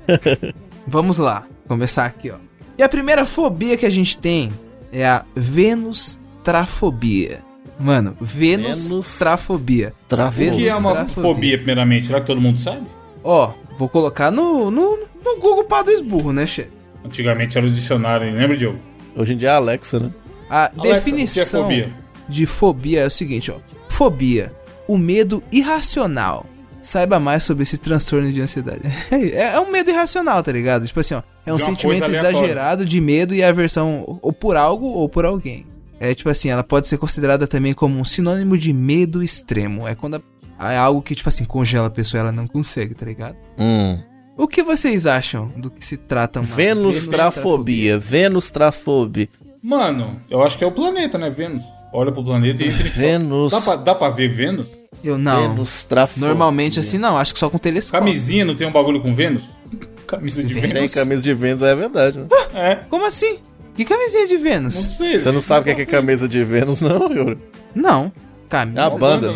Vamos lá, começar aqui, ó. E a primeira fobia que a gente tem é a Vênus trafobia. Mano, Vênus, Vênus trafobia. Trafobia. O que é uma trafobia. fobia, primeiramente? Será que todo mundo sabe? Ó, Vou colocar no, no, no Google para esburro, né, chefe? Antigamente era o dicionário, lembra, Diogo? Hoje em dia é a Alexa, né? A Alexa, é definição fobia? de fobia é o seguinte, ó. Fobia, o medo irracional. Saiba mais sobre esse transtorno de ansiedade. é, é um medo irracional, tá ligado? Tipo assim, ó. É um sentimento exagerado de medo e aversão ou por algo ou por alguém. É tipo assim, ela pode ser considerada também como um sinônimo de medo extremo. É quando a- é algo que, tipo assim, congela a pessoa e ela não consegue, tá ligado? Hum. O que vocês acham do que se trata uma Venustrafobia. Venustrafobia. Mano, eu acho que é o planeta, né? Vênus. Olha pro planeta e entra em. Vênus. Dá pra, dá pra ver Vênus? Eu não. Venustrafobia. Normalmente assim não, acho que só com telescópio. Camisinha não tem um bagulho com Vênus? Camisa de Vênus? Tem Vênus? camisa de Vênus, é verdade. Né? É. Como assim? Que camisinha de Não Vênus? sei. Você não sabe o que é, que é camisa de Vênus, não, Yuri? Não. É Camisa. a banda.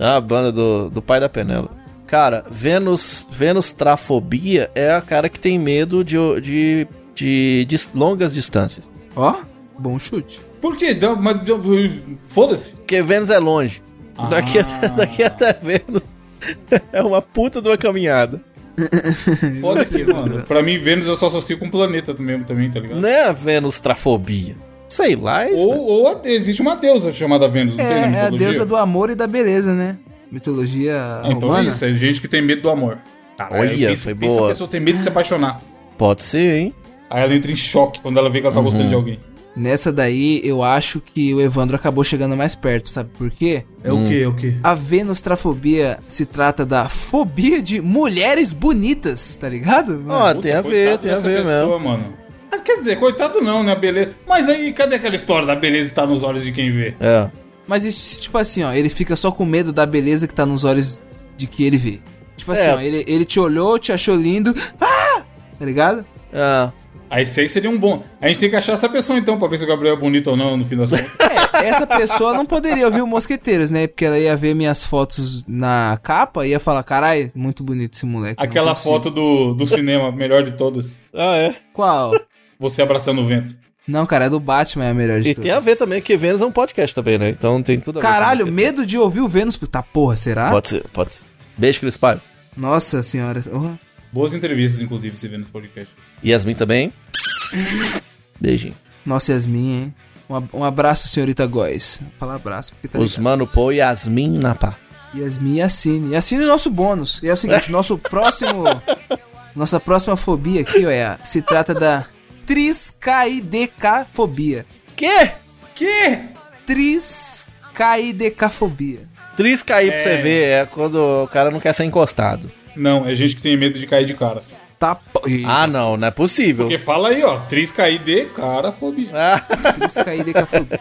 é? É a banda do, do pai da Penela. Cara, Vênus, Venustrafobia é a cara que tem medo de, de, de, dis- longas distâncias. Ó, bom chute. Por quê? Dá- mas- Foda-se. Porque Vênus é longe. Ah. Daqui, até, daqui até Vênus é uma puta de uma caminhada. Foda-se, mano. Pra mim, Vênus eu só associo com planeta mesmo também, tá ligado? Não é a Venustrafobia. Sei lá, é isso. Ou, ou a- existe uma deusa chamada Vênus, não tem na É, é a deusa do amor e da beleza, né? Mitologia então é romana. isso, é gente que tem medo do amor. Caralho, Olha, pensa, foi pensa boa. a pessoa tem medo de se apaixonar. Pode ser, hein? Aí ela entra em choque quando ela vê que ela tá gostando de alguém. Nessa daí, eu acho que o Evandro acabou chegando mais perto, sabe por quê? É o quê? É o quê? A venustrafobia se trata da fobia de mulheres bonitas, tá ligado? Ó, tem a ver, tem a ver mesmo. mano. Mas quer dizer, coitado não, né? Beleza. Mas aí, cadê aquela história da beleza estar nos olhos de quem vê? É. Mas isso, tipo assim, ó, ele fica só com medo da beleza que tá nos olhos de que ele vê. Tipo assim, É. ó, ele, ele te olhou, te achou lindo. Ah! Tá ligado? É. Aí isso aí seria um bom. A gente tem que achar essa pessoa então, pra ver se o Gabriel é bonito ou não no fim das contas. É, essa pessoa não poderia ouvir o Mosqueteiros, né? Porque ela ia ver minhas fotos na capa e ia falar, carai, muito bonito esse moleque. Aquela consigo." foto do, do cinema, melhor de todas. Ah, é. Qual? Você abraçando o vento. Não, cara, é do Batman, é a melhor de E todas. tem a ver também que Vênus é um podcast também, né? Então tem tudo a ver. Caralho, você. medo de ouvir o Vênus. Tá porra, será? Pode ser, pode ser. Beijo, Cris Paiva. Nossa senhora. Oh. Boas entrevistas, inclusive, se vê nos podcast. Yasmin também. Beijinho. Nossa, Yasmin, hein? Um, ab- um abraço, senhorita Góes. Vou falar abraço, porque tá Os ligado. Mano Pô e Yasmin na pá. Yasmin e assine. E assine o nosso bônus. E é o seguinte, nosso próximo... Nossa próxima fobia aqui, ó, é a, se trata da triscaidecafobia. Que? Que? Triscaidecafobia. Tris cair pra você ver é quando o cara não quer ser encostado. Não, é gente que tem medo de cair de cara. Tá... po- Ih, Ah, não, não é possível. Porque fala aí, ó, tris cair de cara, fobia. Ah, Triscaidecafobia.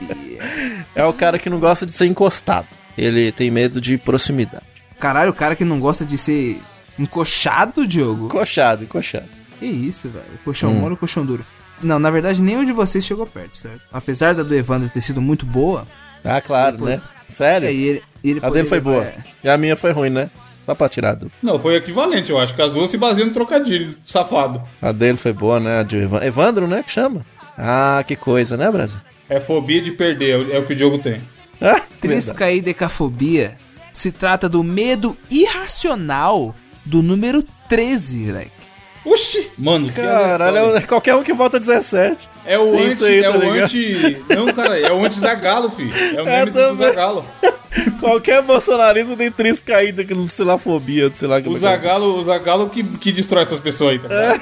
é o cara que não gosta de ser encostado. Ele tem medo de proximidade. Caralho, o cara que não gosta de ser encoxado, Diogo. Encoxado, encoxado. Que isso, velho. Colchão mole ou colchão duro? Não, na verdade, nenhum de vocês chegou perto, certo? Apesar da do Evandro ter sido muito boa, Ah, claro, Depois- né? Sério? é, e ele, ele A dele foi boa. é, E a minha foi ruim, né? Só pra tirar do. Não, foi equivalente, eu acho que as duas se baseiam no trocadilho, safado. A dele foi boa, né? A de Evan- Evandro, né? Que chama. Ah, que coisa, né, Brasil? É fobia de perder, é o- é que o Diogo tem. Ah, verdade. Triscaidecafobia se trata do medo irracional do número 13, moleque. Oxi! Mano, que Caralho, é qualquer um que volta 17. É o anti. aí, é tá o ligado? anti. Não, cara, é o anti-Zagalo, filho. É o É, Nemesis do. Zagalo. Qualquer bolsonarismo tem tris caída que não sei lá fobia, sei lá O Zagalo, o Zagalo que, que destrói essas pessoas aí, tá ligado?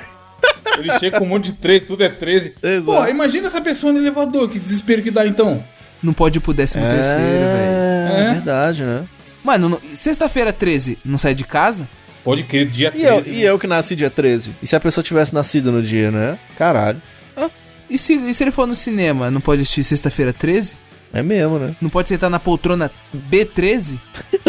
Ele chega com um monte de 13, tudo é 13. Exato. Pô, imagina essa pessoa no elevador, que desespero que dá então. Não pode ir pro 13 terceiro, velho. É, É. verdade, né? Mano, no- sexta-feira 13, não sai de casa? Pode crer, dia E eu, 13. e eu que nasci dia 13? E se a pessoa tivesse nascido no dia, né? Caralho. E se, e se ele for no cinema, não pode assistir sexta-feira 13? É mesmo, né? Não pode sentar na poltrona B13?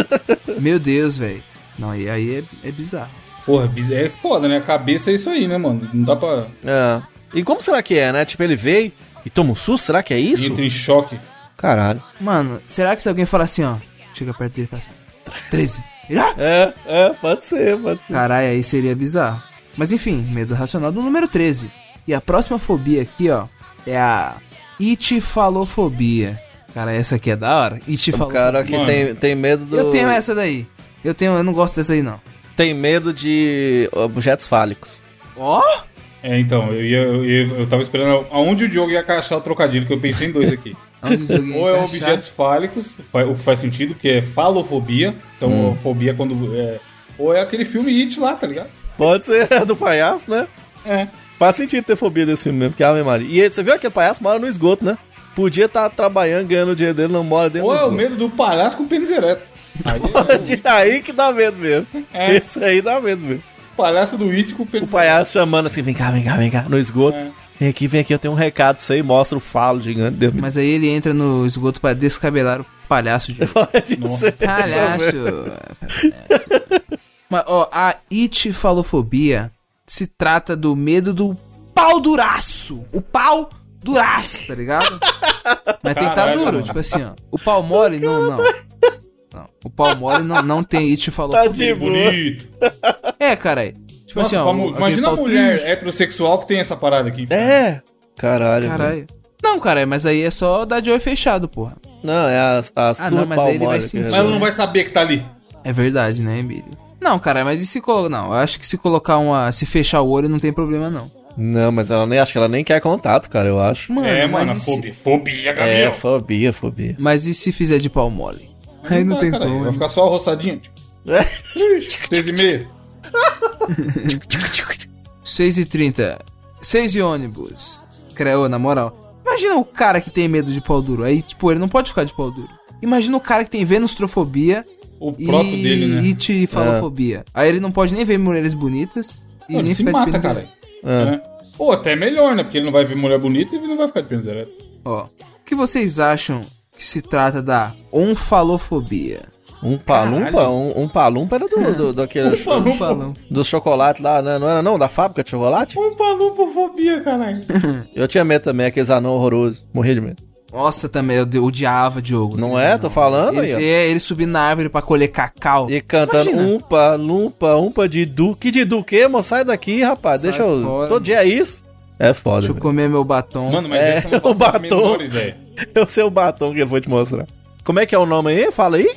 Meu Deus, velho. Não, e aí é, é bizarro. Porra, biz- é foda, né? A cabeça é isso aí, né, mano? Não dá pra. É. E como será que é, né? Tipo, ele veio e toma um susto? Será que é isso? Entra em choque. Caralho. Mano, será que se alguém falar assim, ó, chega perto dele e fala assim, 13? Ele, ah! É, é, pode ser, pode ser. Caralho, aí seria bizarro. Mas enfim, medo racional do número 13. E a próxima fobia aqui, ó, é a itifalofobia. Cara, essa aqui é da hora. O Itifalofobia. cara que tem, tem medo do. Eu tenho essa daí. Eu tenho, eu não gosto dessa aí não. tem medo de objetos fálicos. Ó, É, então, eu, ia, eu, ia- eu tava esperando aonde o Diogo ia encaixar o trocadilho, que eu pensei em dois aqui. o joguinho Ou é objetos fálicos, o que faz sentido, que é falofobia. Então, Hum. fobia quando. É, ou é aquele filme It lá, tá ligado? Pode ser do palhaço, né? É. Faz sentido ter fobia desse filme mesmo, que é Ave Maria. E você viu aquele palhaço mora no esgoto, né? Podia estar trabalhando, ganhando o dinheiro dele, não mora dentro Ou é o medo do palhaço com pênis ereto. Aí é Aí que dá medo mesmo. É. Esse aí dá medo mesmo. o palhaço do It com O pênis palhaço chamando assim, vem cá, vem cá, vem cá, no esgoto. É. Vem aqui, vem aqui, eu tenho um recado pra você e mostra o falo gigante. Deus Mas aí ele entra no esgoto pra descabelar o palhaço de pode Nossa. ser. Palhaço. Mas, ó, a itifalofobia se trata do medo do pau duraço. O pau duraço, tá ligado? Mas tem que tá duro, mano. tipo assim, ó. O pau mole, não, não. Não, O pau mole não, não tem itifalofobia. Tadinho. bonito. É, caralho. Tipo Nossa, assim, ó. imagina a mulher triste. heterossexual que tem essa parada aqui. É. Caralho. Caralho. Não, cara, mas aí é só dar de olho fechado, porra. Não, é as, as Ah, sua não, mas aí ele vai sentir. Mas ela não vai saber que tá ali. É verdade, né, Emílio? Não, cara, mas e se colocar. Não, eu acho que se colocar uma. Se fechar o olho não tem problema, não. Não, mas ela nem acho que ela nem quer contato, cara, eu acho. Mano, é, mas, mano, se, fobia. Fobia, É, fobia, fobia. mas e se fizer de pau mole? Aí não dá, tem caralho, como. Vai ficar só roçadinho. Tipo, seis e meia. 6 e 30 6 e ônibus. Creou, na moral. Imagina o cara que tem medo de pau duro. Aí, tipo, ele não pode ficar de pau duro. Imagina o cara que tem venustrofobia O próprio e dele, né? itifalofobia. Aí ele não pode nem ver mulheres bonitas e Não, nem ele se de mata, pênis cara. É. Ou até melhor, né? Porque ele não vai ver mulher bonita e ele não vai ficar de pênis ereto. Ó, o que vocês acham que se trata da onfalofobia? Um palumpa? Um, um palumpa era do, do, daquele Falão. do chocolate lá, né? Não era não? Da fábrica de chocolate? Um palupofobia, caralho. Eu tinha medo também, aqueles anão horrorosos. Morria de medo. Nossa, também, eu de- odiava Diogo. Não é? Tô falando Eles, aí, é, ele subindo na árvore pra colher cacau. E cantando Imagina. umpa, lumpa, umpa de du. Que de du que, moço? Sai daqui, rapaz. Sai Deixa eu. fora, Todo dia é isso. É foda. Deixa eu velho. comer meu batom. Mano, mas É, essa eu não o a batom. menor ideia. Eu sei o batom que ele foi te mostrar. Como é que é o nome aí? Fala aí.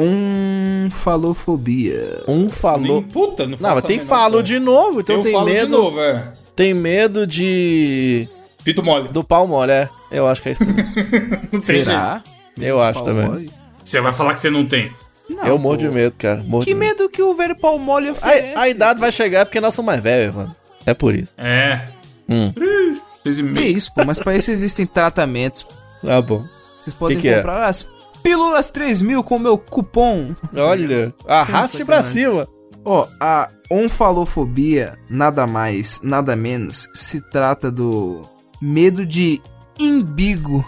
Onfalofobia. Um Nem, falou. puta, não Não, mas a tem falo de novo, então tem falo medo. de novo, é. Tem medo de. Pito mole. Do pau mole, é. Eu acho que é isso. também. Não tem. Será? Eu acho também. mole? Você vai falar que você não tem. Não, eu morro de medo, cara. Morro Que de medo. medo que o velho pau mole oferece. A, a idade vai chegar porque nós somos mais velhos, mano. É por isso. É. Hum. Seis e Que isso, pô, mas pra isso existem tratamentos. Tá bom. Vocês podem Que que é? comprar as pílulas 3000 com o meu cupom. Olha, arraste pra cima. Ó, a onfalofobia, nada mais, nada menos, se trata do medo de imbigo.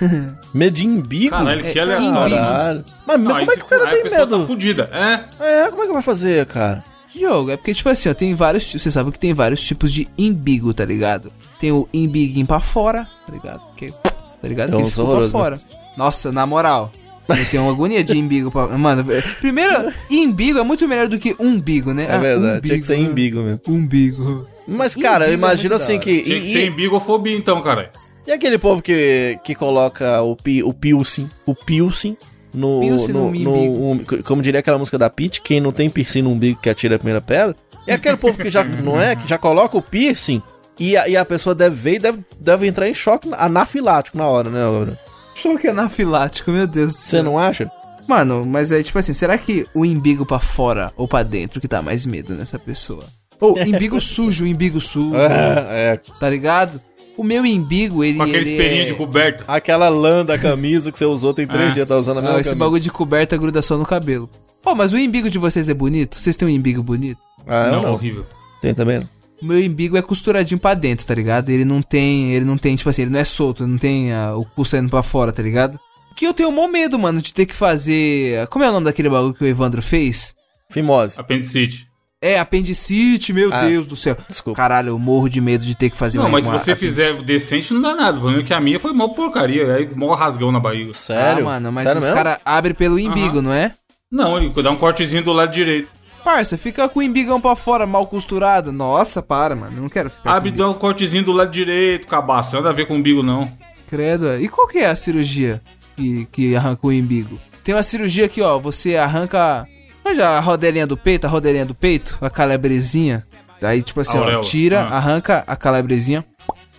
Medo de imbigo. Caralho, que É, aleatório. Caralho. Mas Não, como é que o cara aí tem a pessoa medo? tá fudida. É. É, como é que vai fazer, cara? Diogo, é porque, tipo assim, ó, tem vários. Você sabe que tem vários tipos de imbigo, tá ligado? Tem o imbiguinho pra fora, tá ligado? Que, tá ligado? É Que uns ficou pra horrorosos, fora. Nossa, na moral. Eu tenho uma agonia de imbigo pra. Mano, é- primeiro, imbigo é muito melhor do que umbigo, né? É verdade, tinha que ser né? imbigo mesmo. Umbigo. Mas, cara, eu Imbigo é imagino da assim que. Tinha E, que ser embigofobia, então, cara. e aquele povo que, que coloca o, pi, o piercing, o piercing no. Piercing no, no no- umbigo. um- como diria aquela música da Peach, quem não tem piercing no umbigo que atira a primeira pedra. E aquele povo que já, não é? Que já coloca o piercing e a, e a pessoa deve ver e deve, deve entrar em choque anafilático na hora, né, Gabriel? Choque anafilático, meu Deus do Você céu. não acha? Mano, mas é tipo assim, será que o imbigo pra fora ou pra dentro que dá mais medo nessa pessoa? Ou imbigo sujo, imbigo sujo, É, é. tá ligado? O meu imbigo, ele. Com aquele ele espelhinho é... de coberta. Aquela lã da camisa que você usou tem três Ah. dias, tá usando a mesma Não, esse camisa. bagulho de coberta gruda só no cabelo. Pô, mas o imbigo de vocês é bonito? Vocês têm um imbigo bonito? Ah, não, não. horrível. Tem também não. O meu imbigo é costuradinho pra dentro, tá ligado? Ele não tem. Ele não tem, tipo assim, ele não é solto, não tem ah, o cu saindo pra fora, tá ligado? Que eu tenho mó medo, mano, de ter que fazer. Como é o nome daquele bagulho que o Evandro fez? Fimose. Apendicite. É, apendicite, meu Ah, Deus do céu. desculpa. Caralho, eu morro de medo de ter que fazer Não, mas se você apendicite. fizer decente, não dá nada. O problema é que a minha foi mó porcaria. Aí mó rasgão na barriga. Sério? Ah, mano, mas Sério os caras abrem pelo imbigo, Aham. não é? Não, ele dá um cortezinho do lado direito. Parça, fica com o imbigão pra fora, mal costurado. Nossa, para, mano. eu Não quero ficar dá um cortezinho do lado direito, cabaço. Nada a ver com o umbigo, não. Credo. é. E qual que é a cirurgia que, que arranca o imbigo? Tem uma cirurgia aqui, ó. Você arranca Mas já a rodelinha do peito, a rodelinha do peito, a calabrezinha. Daí, tipo assim, ó, tira, Ah. arranca a calabrezinha,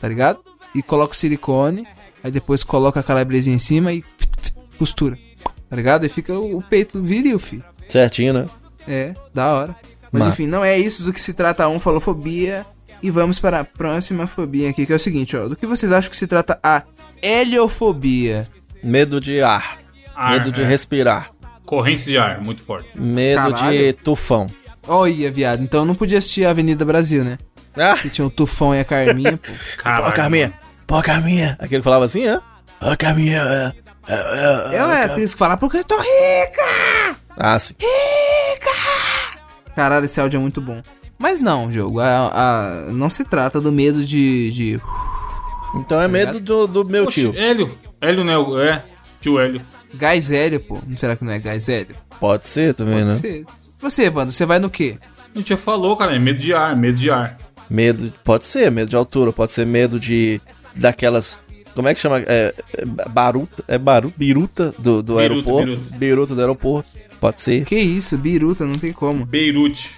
tá ligado? E coloca o silicone. Aí depois coloca a calabrezinha em cima e costura. Tá ligado? E fica o, o peito viril, fi. Certinho, né? É, da hora. Mas Mas- enfim, não é isso do que se trata a onfalofobia. E vamos para a próxima fobia aqui, que é o seguinte, ó. Do que vocês acham que se trata a heliofobia? Medo de ar. Ar, medo de é. respirar. Corrente de ar, muito forte. Medo de Caralho. tufão. Olha, viado. Então não podia assistir a Avenida Brasil, né? Ah, Que tinha o Tufão e a Carminha, pô. Caralho. Pô, Carminha. Pô, Carminha. Aquele falava assim, hã? Ô, Carminha. é, é, é, Ela é a atriz que fala, porque eu tô rica! Ah, sim. Caralho, esse áudio é muito bom. Mas não, jogo. A, a- não se trata do medo de. de... Então é medo do, do meu Oxi, tio. Hélio. Hélio, né? o- É, tio Hélio. Gás hélio, pô. Não será que não é gás hélio? Pode ser também, Pode né? ser. Você, Evandro, você vai no quê? A gente já falou, cara, é medo de ar, medo de ar. Medo, pode ser medo de altura, pode ser medo de daquelas, como é que chama? É, é baruta, é baru, biruta do, do Biruta, aeroporto, biruta. biruta. do aeroporto, pode ser, Que isso, biruta, não tem como. Beirute.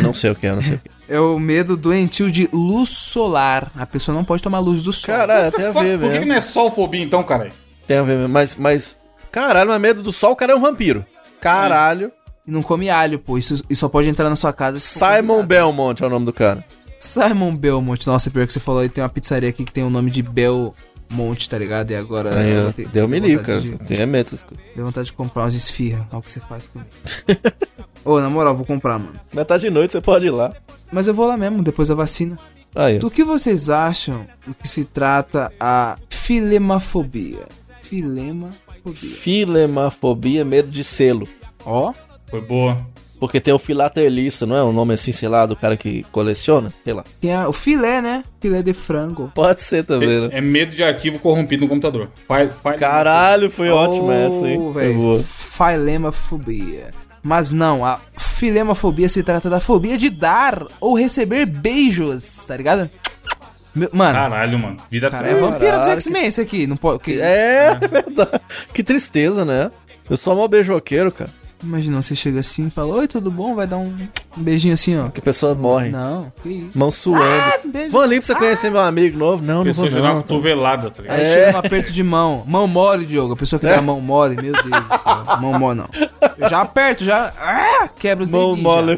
não sei o que é, não sei o que. É o medo doentio de luz solar. A pessoa não pode tomar luz do sol. Caralho, tem a ver Por que, que não é solfobia então, cara? tem a ver mesmo, mas, mas, caralho, mas medo do sol, o cara é um vampiro, caralho, E não come alho, pô. Isso, isso só pode entrar na sua casa. Simon. Belmont é o nome do cara, Simon Belmont. Nossa, pior que você falou aí, tem uma pizzaria aqui que tem o nome de Belmont, tá ligado? E agora. aí, tenho- deu me livre, cara, de- tem medo dessas coisas. Deu vontade de comprar umas esfirras. Olha o que você faz comigo. Ô, na moral, vou comprar, mano. mas tá de noite, você pode ir lá, Mas eu vou lá mesmo, depois da vacina. aí. Do que vocês acham do que se trata a filemafobia? Filemafobia. filemafobia, medo de selo, Ó, Foi boa. Porque tem o filatelista, não é um nome assim, sei lá, do cara que coleciona, sei lá. tem a- o filé, né? Filé de frango. Pode ser também, né? É, é medo de arquivo corrompido no computador. File, file- Caralho, foi ótimo essa, hein? Oh, boa. Filemafobia. Mas não, a filemafobia se trata da fobia de dar ou receber beijos, tá ligado? Meu- mano, Caralho, mano. Vida cara, é vampiro dos X-Men esse aqui, não pode... que- É, é verdade. Que tristeza, né? Eu sou mó beijoqueiro, cara. Imagina, você chega assim e fala, oi, tudo bom? Vai dar um, um beijinho assim, ó. Que a pessoa morre. Não, que isso. Mão suando. beijo. Vão ali pra você conhecer meu amigo novo. Não, A não pessoa vou dá não. cotovelada, tá ligado? Aí chega no aperto de mão. Mão mole, Diogo. A pessoa que dá É. mão mole, meu Deus do céu. Mão mole, não. Eu já aperto, já. Ah, quebra os Mão dedinhos. Mão mole é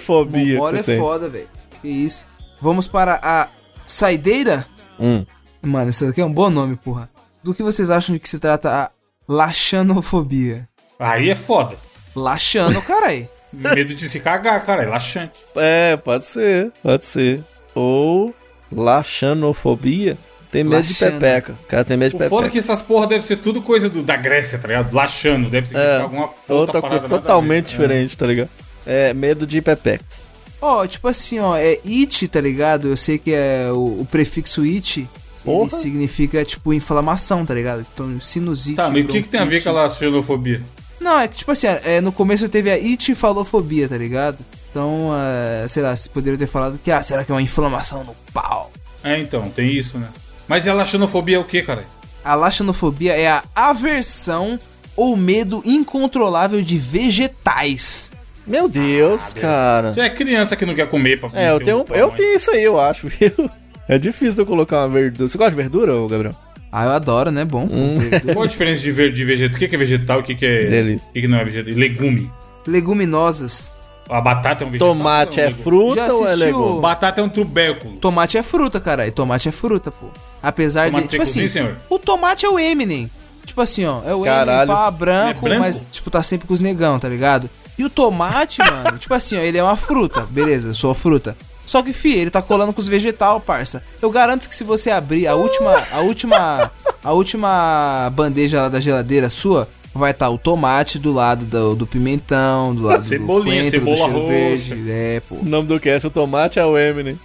você tem. foda, velho. Que isso. Vamos para a saideira? Hum. Mano, esse daqui é um bom nome, porra. Do que vocês acham de que se trata a laxanofobia? Aí é foda. Laxano, carai. Medo de se cagar, cara. É laxante. É, pode ser, pode ser. Ou laxanofobia. Tem medo Laxana. de pepeca. O cara tem medo de O pepeca. foda é que essas porra deve ser tudo coisa do- da Grécia, tá ligado? Laxando. Deve ser É, alguma outra parada coisa totalmente ver. diferente, tá ligado? É medo de pepecas. Ó, tipo assim, ó, é it, tá ligado? Eu sei que é o, o prefixo it. Ele Porra. significa, tipo, inflamação, tá ligado? Então, sinusite. Tá, mas o que, que tem a ver com a laxanofobia? Não, é que, tipo assim, é, no começo teve a itifalofobia, tá ligado? Então, é, sei lá, vocês poderiam ter falado que, ah, será que é uma inflamação no pau? É, então, tem isso, né? Mas e a laxanofobia é o que, cara? A laxanofobia é a aversão ou medo incontrolável de vegetais. Meu Deus, cara. Você é criança que não quer comer pra É, eu tenho, um eu tenho isso aí, eu acho, viu? É difícil eu colocar uma verdura. Você gosta de verdura, ô Gabriel? Ah, eu adoro, né? Bom. hein? Qual a diferença de, ver, de vegetal? O que é vegetal e o que, é. Delícia. O que, não é vegetal? E Legume. Leguminosas. A batata é um vegetal. Tomate é um legume? fruta Já ou é legume? Batata é um tubérculo. Tomate é fruta, caralho. Tomate é fruta, pô. Apesar Tomate de. Tipo assim, cozinha, senhor? o tomate é o Eminem. Tipo assim, ó. É o Caralho. Eminem pá, branco, É branco? mas, tipo, tá sempre com os negão, tá ligado? E o tomate, mano, tipo assim, ó, ele é uma fruta. Beleza, eu sou fruta. Só que, fi, ele tá colando com os vegetal, parça. Eu garanto que se você abrir a última. A última. A última bandeja lá da geladeira sua. Vai estar o tomate do lado do, do pimentão, do lado Cebolinha, do coentro, do cebola cheiro roxa. verde. É, pô. O nome do cast, o tomate é o Eminem.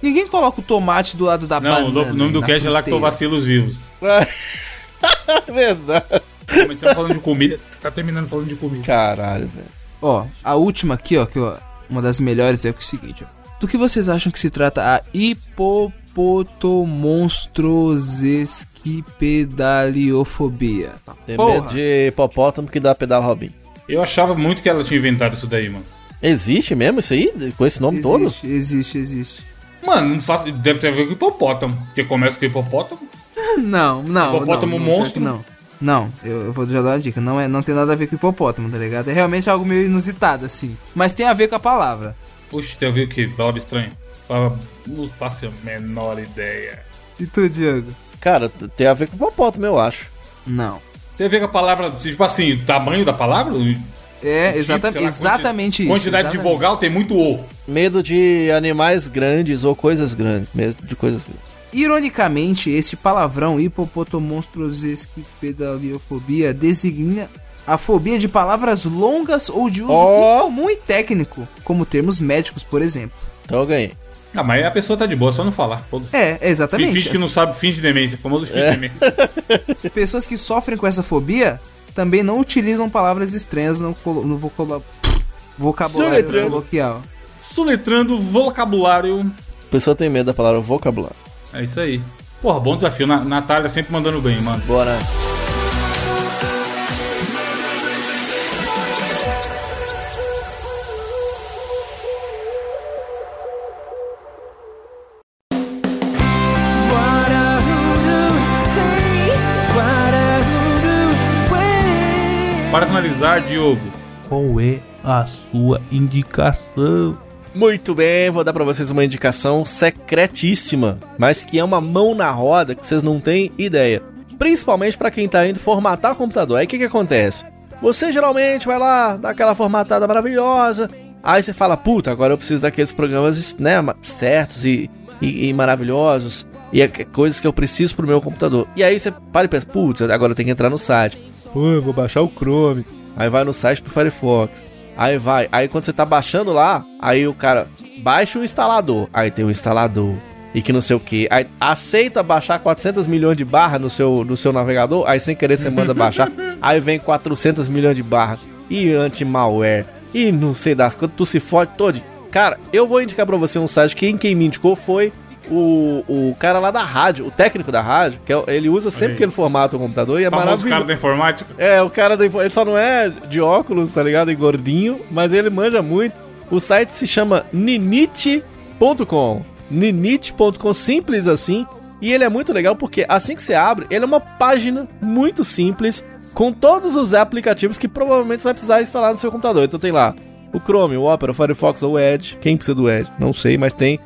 Ninguém coloca o tomate do lado da Não, banana. o nome do cast é lactobacilos vivos. É verdade. Começamos falando de comida, tá terminando falando de comida. Caralho, velho. Ó, a última aqui, ó, que ó, uma das melhores é o seguinte, ó. Do que vocês acham que se trata a hipopotomonstrosesquipedaliofobia? Tem Porra. medo de hipopótamo que dá pedal Robin. Eu achava muito que ela tinha inventado isso daí, mano. Existe mesmo isso aí? Com esse nome todo? Existe, existe, existe. Mano, não faço, deve ter a ver com hipopótamo. Porque começa com hipopótamo. Não, não. Hipopótamo não, monstro? Não, não. Eu, eu vou já dar uma dica. Não, é, não tem nada a ver com hipopótamo, tá ligado? É realmente algo meio inusitado, assim. Mas tem a ver com a palavra. Puxa, tem a ver o quê? Palavra estranha. Palavra... Não faço a menor ideia. E tu, Diego? Cara, tem a ver com hipopótamo, eu acho. Não. Tem a ver com a palavra, tipo assim, o tamanho da palavra? É, tipo, exata, lá, exatamente isso. Quantidade de exatamente. vogal tem muito O. Medo de animais grandes ou coisas grandes. Medo de coisas grandes. Ironicamente, este palavrão hipopotomonstrosesquipedaliofobia designa a fobia de palavras longas ou de uso Ó. incomum e técnico, como termos médicos, por exemplo. Então eu ganhei. Ah, mas a pessoa tá de boa, só não falar. É, exatamente. Finge que não sabe, finge de demência. Famoso finge É. de demência. As pessoas que sofrem com essa fobia também não utilizam palavras estranhas no, no vocula- vocabulário Soletrando. coloquial. Soletrando vocabulário. A pessoa tem medo da palavra vocabulário. É isso aí. Porra, bom desafio. Na, Natália sempre mandando bem, mano. Bora. Para finalizar, Diogo. Qual é a sua indicação? Muito bem, vou dar pra vocês uma indicação secretíssima, mas que é uma mão na roda que vocês não têm ideia. Principalmente pra quem tá indo formatar o computador. Aí o que que acontece? Você geralmente vai lá, dá aquela formatada maravilhosa, aí você fala, puta, agora eu preciso daqueles programas né, certos e, e- e maravilhosos, e é que- coisas que eu preciso pro meu computador. E aí você para e pensa, putz, agora eu tenho que entrar no site. Pô, eu vou baixar o Chrome. Aí vai no site do Firefox. Aí vai. Aí quando você tá baixando lá, aí o cara baixa o instalador. Aí tem o instalador. E que não sei o que. Aí aceita baixar 400 milhões de barras no seu, no seu navegador. Aí sem querer você manda baixar. Aí vem 400 milhões de barras. E anti-malware. E não sei das quantas. Tu se fode todo. Cara, eu vou indicar pra você um site. Quem, quem me indicou foi o, o cara lá da rádio. O técnico da rádio. Que é- ele usa sempre aí. que ele formata o computador. E é maravilhoso. cara da informática. É, o cara da ele só não é de óculos, tá ligado? E gordinho, mas ele manja muito. O site se chama ninite.com. Ninite.com, simples assim. E ele é muito legal porque assim que você abre, ele é uma página muito simples com todos os aplicativos que provavelmente você vai precisar instalar no seu computador. Então tem lá o Chrome, o Opera, o Firefox ou o Edge. Quem precisa do Edge? Não sei, mas tem.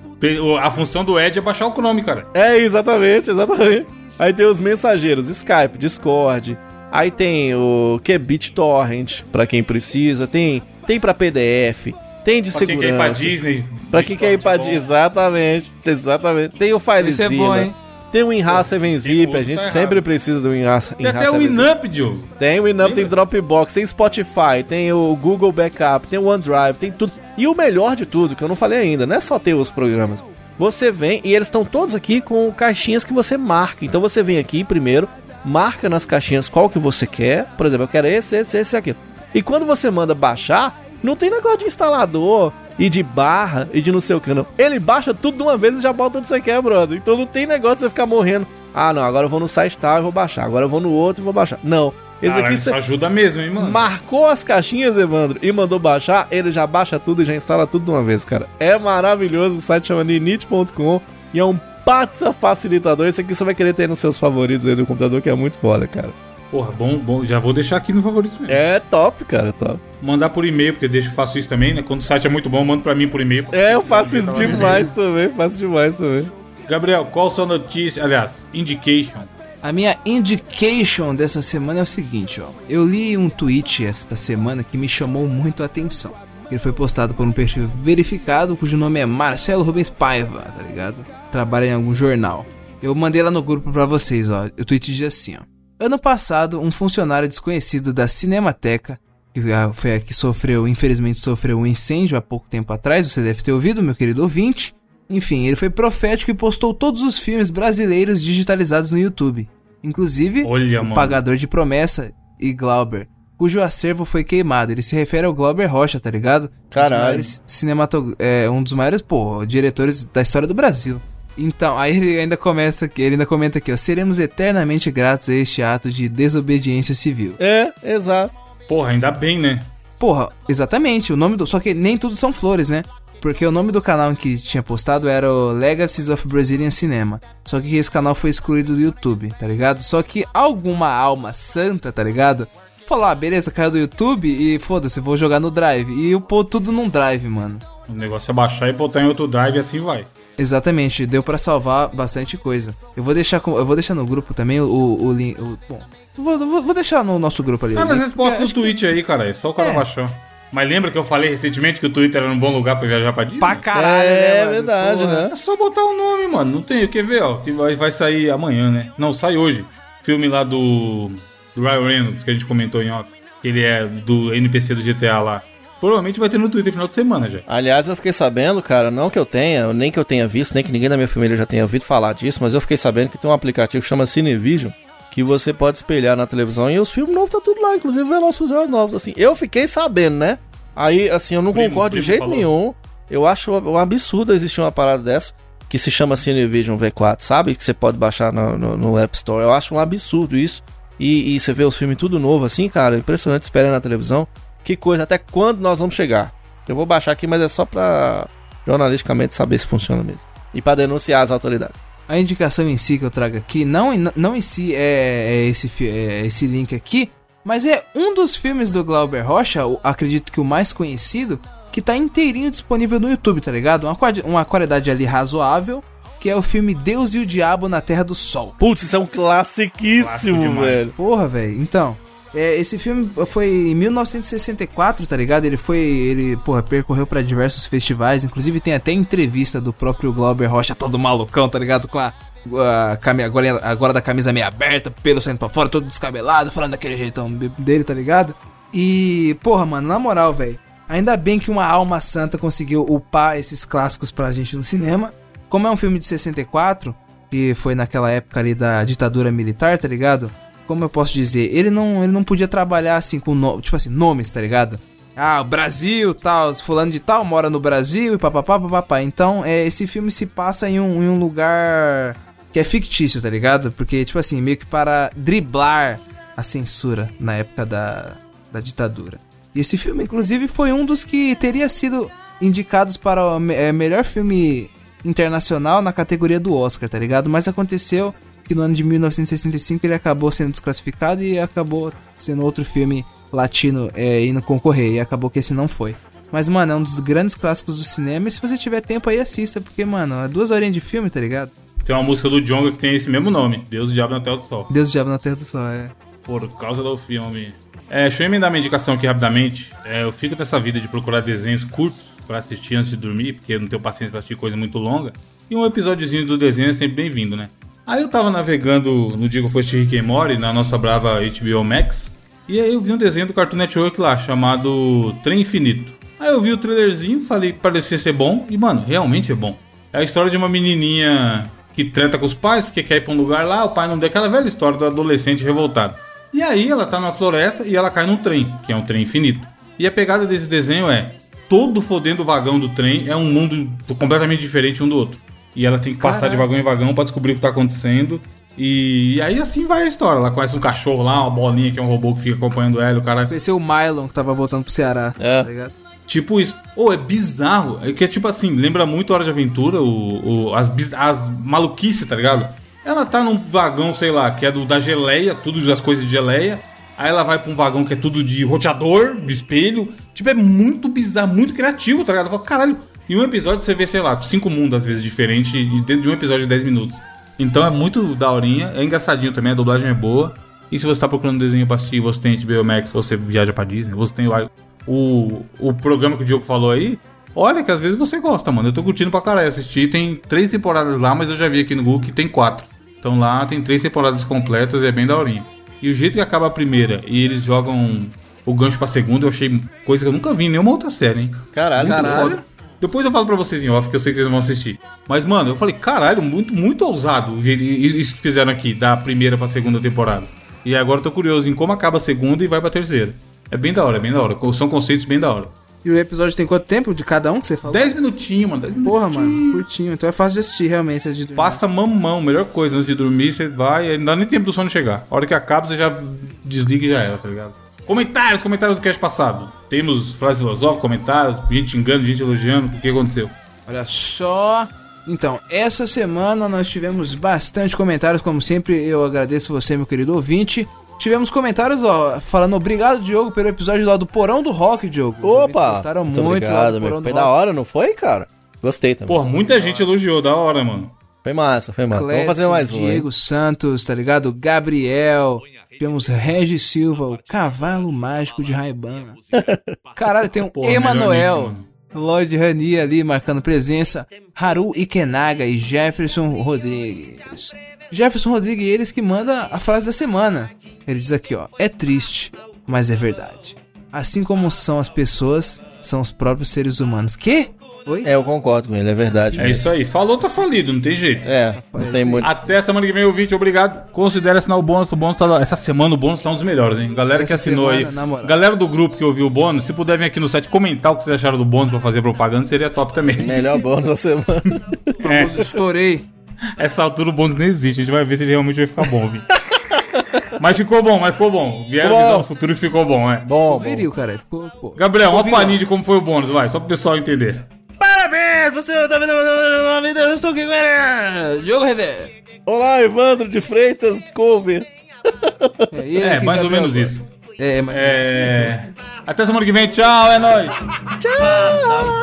A função do Edge é baixar o Chrome, cara. É, exatamente, exatamente. Aí tem os mensageiros, Skype, Discord. Aí tem o que é BitTorrent, pra quem precisa. Tem tem para PDF, tem de Pra quem quer ir pra segurança. Disney. Pra quem quer ir pra. Disney, exatamente, exatamente. Tem o FileZilla. Esse é bom, hein? Tem o WinRAR 7-Zip, a gente tá sempre errado. precisa do WinRAR Tem até o 7-Zip. Inamp, Diogo. Tem o Winamp, tem? Dropbox, tem Spotify, tem o Google Backup, tem o OneDrive, tem tudo. E o melhor de tudo, que eu não falei ainda, não é só ter os programas. Você vem e eles estão todos aqui com caixinhas que você marca. Então você vem aqui primeiro, marca nas caixinhas qual que você quer. Por exemplo, eu quero esse, esse, esse e aquilo. E quando você manda baixar, não tem negócio de instalador e de barra e de não sei o que, não. Ele baixa tudo de uma vez e já bota onde você quer, brother. Então não tem negócio de você ficar morrendo. Ah, não, agora eu vou no site tal e vou baixar. Agora eu vou no outro e vou baixar. Não. Esse Caralho, aqui isso ajuda mesmo, hein, mano? marcou as caixinhas, Evandro, e mandou baixar, ele já baixa tudo e já instala tudo de uma vez, cara. É maravilhoso, o site chama ninit.com e é um patsa facilitador. Esse aqui você vai querer ter nos seus favoritos aí do computador, que é muito foda, cara. Porra, bom, bom. Já vou deixar aqui no favorito mesmo. É top, cara, top. Mandar por e-mail, porque eu deixo, faço isso também, né? Quando o site é muito bom, eu mando pra mim por e-mail. É, eu faço isso demais também, faço demais também. Gabriel, qual sua notícia? Aliás, indication. A minha indication dessa semana é o seguinte, ó. Eu li um tweet esta semana que me chamou muito a atenção. Ele foi postado por um perfil verificado cujo nome é Marcelo Rubens Paiva, tá ligado? Trabalha em algum jornal. Eu mandei lá no grupo pra vocês, ó. O tweet diz assim, ó. Ano passado, um funcionário desconhecido da Cinemateca, que foi a que sofreu, infelizmente sofreu um incêndio há pouco tempo atrás, você deve ter ouvido, meu querido ouvinte. Enfim, ele foi profético e postou todos os filmes brasileiros digitalizados no YouTube. Inclusive, Olha, o mano. Pagador de Promessa e Glauber, cujo acervo foi queimado. Ele se refere ao Glauber Rocha, tá ligado? Um dos Caralho. maiores cinemato... é, um dos maiores, pô, diretores da história do Brasil. Então, aí ele ainda começa aqui, ele ainda comenta aqui, ó, seremos eternamente gratos a este ato de desobediência civil. É, exato. Porra, ainda bem, né? porra, exatamente, o nome do. Só que nem tudo são flores, né? Porque o nome do canal que tinha postado era o Legacies of Brazilian Cinema. Só que esse canal foi excluído do YouTube, tá ligado? Só que alguma alma santa, tá ligado? Falou, ah, beleza, caiu do YouTube e foda-se, vou jogar no Drive. E eu pô tudo num Drive, mano. O negócio é baixar e botar em outro drive e assim vai. Exatamente, deu pra salvar bastante coisa. Eu vou deixar, eu vou deixar no grupo também o, o link. o- bom, vou, vou- vou deixar no nosso grupo ali. Tá nas link, respostas do Twitch aí, cara. É só o cara É. baixar. Mas lembra que eu falei recentemente que o Twitter era um bom lugar pra viajar pra Disney? Pra caralho, É, né, verdade, Porra. né? É só botar o nome, mano. Não tem o que ver, ó. Que vai, vai sair amanhã, né? Não, sai hoje. Filme lá do. Do Ryan Reynolds, que a gente comentou em off. Que ele é do NPC do GTA lá. Provavelmente vai ter no Twitter final de semana já. Aliás, eu fiquei sabendo, cara, não que eu tenha, nem que eu tenha visto, nem que ninguém da minha família já tenha ouvido falar disso, mas eu fiquei sabendo que tem um aplicativo que chama Cinevision, que você pode espelhar na televisão e os filmes novos tá tudo lá, inclusive Velozes e novos, assim. Eu fiquei sabendo, né? Aí, assim, eu não Primo, concordo de primo jeito falou. nenhum. Eu acho um absurdo existir uma parada dessa, que se chama Cinevision V4, sabe? Que você pode baixar no, no- no App Store. Eu acho um absurdo isso. E, e você vê os filmes tudo novo assim, cara, impressionante, espera na televisão. Que coisa, até quando nós vamos chegar? Eu vou baixar aqui, mas é só pra jornalisticamente saber se funciona mesmo. E pra denunciar as autoridades. A indicação em si que eu trago aqui, não, em- não em si é, é esse, é esse link aqui, mas é um dos filmes do Glauber Rocha, o- acredito que o mais conhecido, que tá inteirinho disponível no YouTube, tá ligado? Uma, uma qualidade ali razoável, que é o filme Deus e o Diabo na Terra do Sol. Putz, isso é um Clássico classiquíssimo, velho. Porra, velho. Então, é, esse filme foi em 1964, tá ligado? Ele foi, ele, porra, percorreu pra diversos festivais, inclusive tem até entrevista do próprio Glauber Rocha, todo malucão, tá ligado? Com a, a agora, agora da camisa meio aberta, pelo saindo pra fora, todo descabelado, falando daquele jeitão dele, tá ligado? E, porra, mano, na moral, velho, ainda bem que uma alma santa conseguiu upar esses clássicos pra gente no cinema. Como é um filme de 64, que foi naquela época ali da ditadura militar, tá ligado? Como eu posso dizer, ele não, ele não podia trabalhar assim com, no, tipo assim, nomes, tá ligado? Ah, Brasil, tal, fulano de tal mora no Brasil e papapá, papapá. Então, é, esse filme se passa em um, em um lugar que é fictício, tá ligado? Porque, tipo assim, meio que para driblar a censura na época da, da ditadura. E esse filme, inclusive, foi um dos que teria sido indicados para o é, melhor filme internacional na categoria do Oscar, tá ligado? Mas aconteceu que no ano de 1965 ele acabou sendo desclassificado e acabou sendo outro filme latino é, indo concorrer. E acabou que esse não foi. Mas, mano, é um dos grandes clássicos do cinema. E se você tiver tempo aí, assista. Porque, mano, é duas horinhas de filme, tá ligado? Tem uma música do Jonga que tem esse mesmo nome. Deus, o Diabo na Tela do Sol. Deus do Diabo na Terra do Sol, é. Por causa do filme. É, deixa eu emendar minha indicação aqui rapidamente. É, eu fico nessa vida de procurar desenhos curtos pra assistir antes de dormir, porque eu não tenho paciência pra assistir coisa muito longa. E um episódiozinho do desenho é sempre bem-vindo, né? Aí eu tava navegando no que eu fosse Rick and Morty, na nossa brava HBO Max. E aí eu vi um desenho do Cartoon Network lá, chamado Trem Infinito. Aí eu vi o trailerzinho, falei, parecia ser bom. E, mano, realmente é bom. É a história de uma menininha que treta com os pais, porque quer ir pra um lugar lá, o pai não deu aquela velha história do adolescente revoltado. E aí ela tá na floresta e ela cai num trem, que é um trem infinito. E a pegada desse desenho é: todo fodendo vagão do trem é um mundo completamente diferente um do outro. E ela tem que passar de vagão em vagão pra descobrir o que tá acontecendo. E, e aí assim vai a história. Ela conhece um cachorro lá, uma bolinha que é um robô que fica acompanhando ela, o cara. Conheceu o Mylon, que tava voltando pro Ceará, É. tá ligado? Tipo isso. Ou é bizarro. É que é tipo assim, lembra muito Hora de Aventura, o, o- as, as maluquices, tá ligado? Ela tá num vagão, sei lá, que é do da geleia, tudo das coisas de geleia. Aí ela vai pra um vagão que é tudo de roteador, de espelho. Tipo, é muito bizarro, muito criativo, tá ligado? Eu falo, caralho, em um episódio você vê, sei lá, cinco mundos às vezes diferentes, dentro de um episódio de 10 minutos. Então é muito daorinha, é engraçadinho também, a dublagem é boa. E se você tá procurando desenho pra assistir, você tem HBO Max, você viaja pra Disney, você tem lá o, o programa que o Diogo falou aí. Olha que às vezes você gosta, mano. Eu tô curtindo pra caralho assistir. Tem três temporadas lá, mas eu já vi aqui no Google que tem quatro. Então lá tem três temporadas completas e é bem daorinha. E o jeito que acaba a primeira e eles jogam o gancho pra segunda, eu achei coisa que eu nunca vi em nenhuma outra série, hein? Caralho, Muito Caralho. foda. Depois eu falo pra vocês em off, que eu sei que vocês vão assistir. Mas, mano, eu falei, caralho, muito, muito ousado isso que fizeram aqui, da primeira pra segunda temporada. E agora eu tô curioso em como acaba a segunda e vai pra terceira. É bem da hora, é bem da hora. São conceitos bem da hora. E o episódio tem quanto tempo de cada um que você falou? 10 minutinhos, mano. 10 Porra, minutinhos. mano, curtinho. Então é fácil de assistir realmente. antes de dormir. Passa mamão, melhor coisa. Antes de dormir, você vai, não dá nem tempo do sono chegar. A hora que acaba, você já desliga e já era, tá ligado? Comentários, comentários do cast passado. Temos frases filosóficas, comentários, gente xingando, gente elogiando. O que aconteceu? Olha só. Então, essa semana nós tivemos bastante comentários, como sempre, eu agradeço você, meu querido ouvinte. Tivemos comentários, ó, falando obrigado, Diogo, pelo episódio lá do Porão do Rock, Diogo. Os Opa! Gostaram muito, obrigado, lá do meu. Porão Foi do da Rock. hora, não foi, cara? Gostei também. Pô, muita gente elogiou, da hora, mano. Foi massa, foi massa. Vamos Clécio, fazer mais um. hein? Diego Santos, tá ligado? Gabriel. Tivemos Regis Silva, o cavalo mágico de Raiban. Caralho, tem um Porra, Emanuel. Lord Rani ali marcando presença. Haru Ikenaga e Jefferson Rodrigues. Jefferson Rodrigues, eles que manda a frase da semana. Ele diz aqui, ó: "É triste, mas é verdade. Assim como são as pessoas, são os próprios seres humanos." Que? Oi? É, eu concordo com ele, é verdade. É isso aí. Falou, tá falido, não tem jeito. É, não tem muito. Até semana que vem, ouvinte, obrigado. Considere assinar o bônus. O bônus tá. Essa semana o bônus tá um dos melhores, hein? Galera que assinou semana, aí. Galera do grupo que ouviu o bônus, se puder vir aqui no site comentar o que vocês acharam do bônus pra fazer propaganda, seria top também. Melhor bônus da semana. É, Estourei. essa altura o bônus nem existe. A gente vai ver se ele realmente vai ficar bom, viu? mas ficou bom, mas ficou bom. Vieram avisar no futuro que ficou bom, é. Bom, bom. Viril, cara. Ficou, pô. Gabriel, uma Ficou palhinha de como foi o bônus, vai, só pro pessoal entender. Parabéns, você tá vendo a vida, eu estou aqui agora. Diogo Rever. Olá, Evandro de Freitas Cover. É, ele É, aqui, mais ou menos agora. isso. É, mais ou menos. É. Até semana que vem, tchau, é nóis.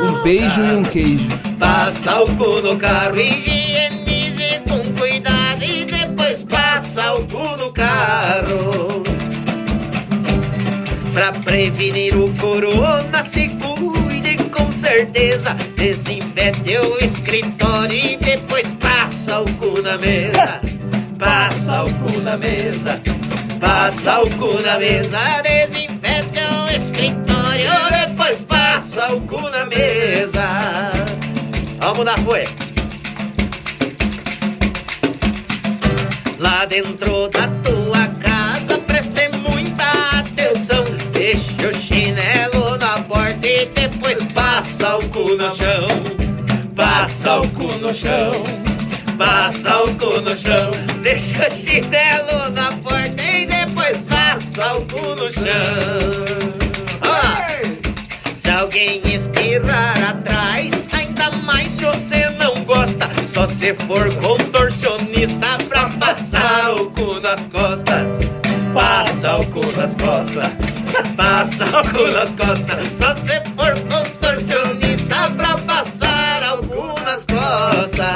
Um beijo e um queijo. Passa o cu no carro, higienize com cuidado e depois passa o cu no carro. Pra prevenir o corona, se cuide com certeza. Desinfete o escritório e depois passa o cu na mesa. Passa o cu na mesa. Passa o cu na mesa, desinfete o escritório, depois passa o cu na mesa. Vamos dar foi. Lá dentro da tua casa, preste muita atenção. Deixa depois passa o cu no chão. Passa o cu no chão. Passa o cu no chão. Deixa o chinelo na porta e depois passa o cu no chão. Se alguém espirrar atrás, ainda mais se você não gosta. Só se for contorcionista pra passar o cu nas costas. Passa o cu nas costas. Passa o cu nas costas. Só se for contorcionista pra passar cu nas costas.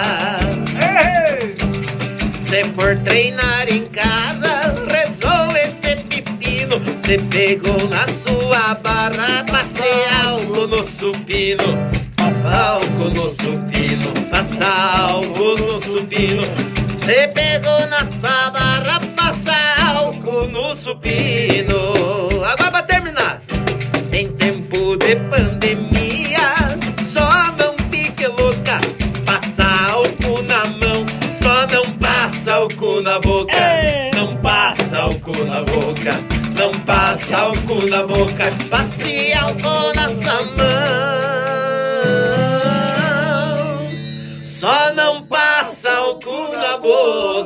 Se for treinar em casa, resolve esse pepino. Se pegou na sua barra, passe algo no supino. Algo no supino, passa algo no supino. Se pegou na tua barra, passa algo no supino. Agora pra terminar. Em tempo de pandemia, só não fique louca. Passa álcool na mão, só não passa cu na boca. Não passa cu na boca. Não passa cu na boca. Passe álcool nessa mão. Só não boca.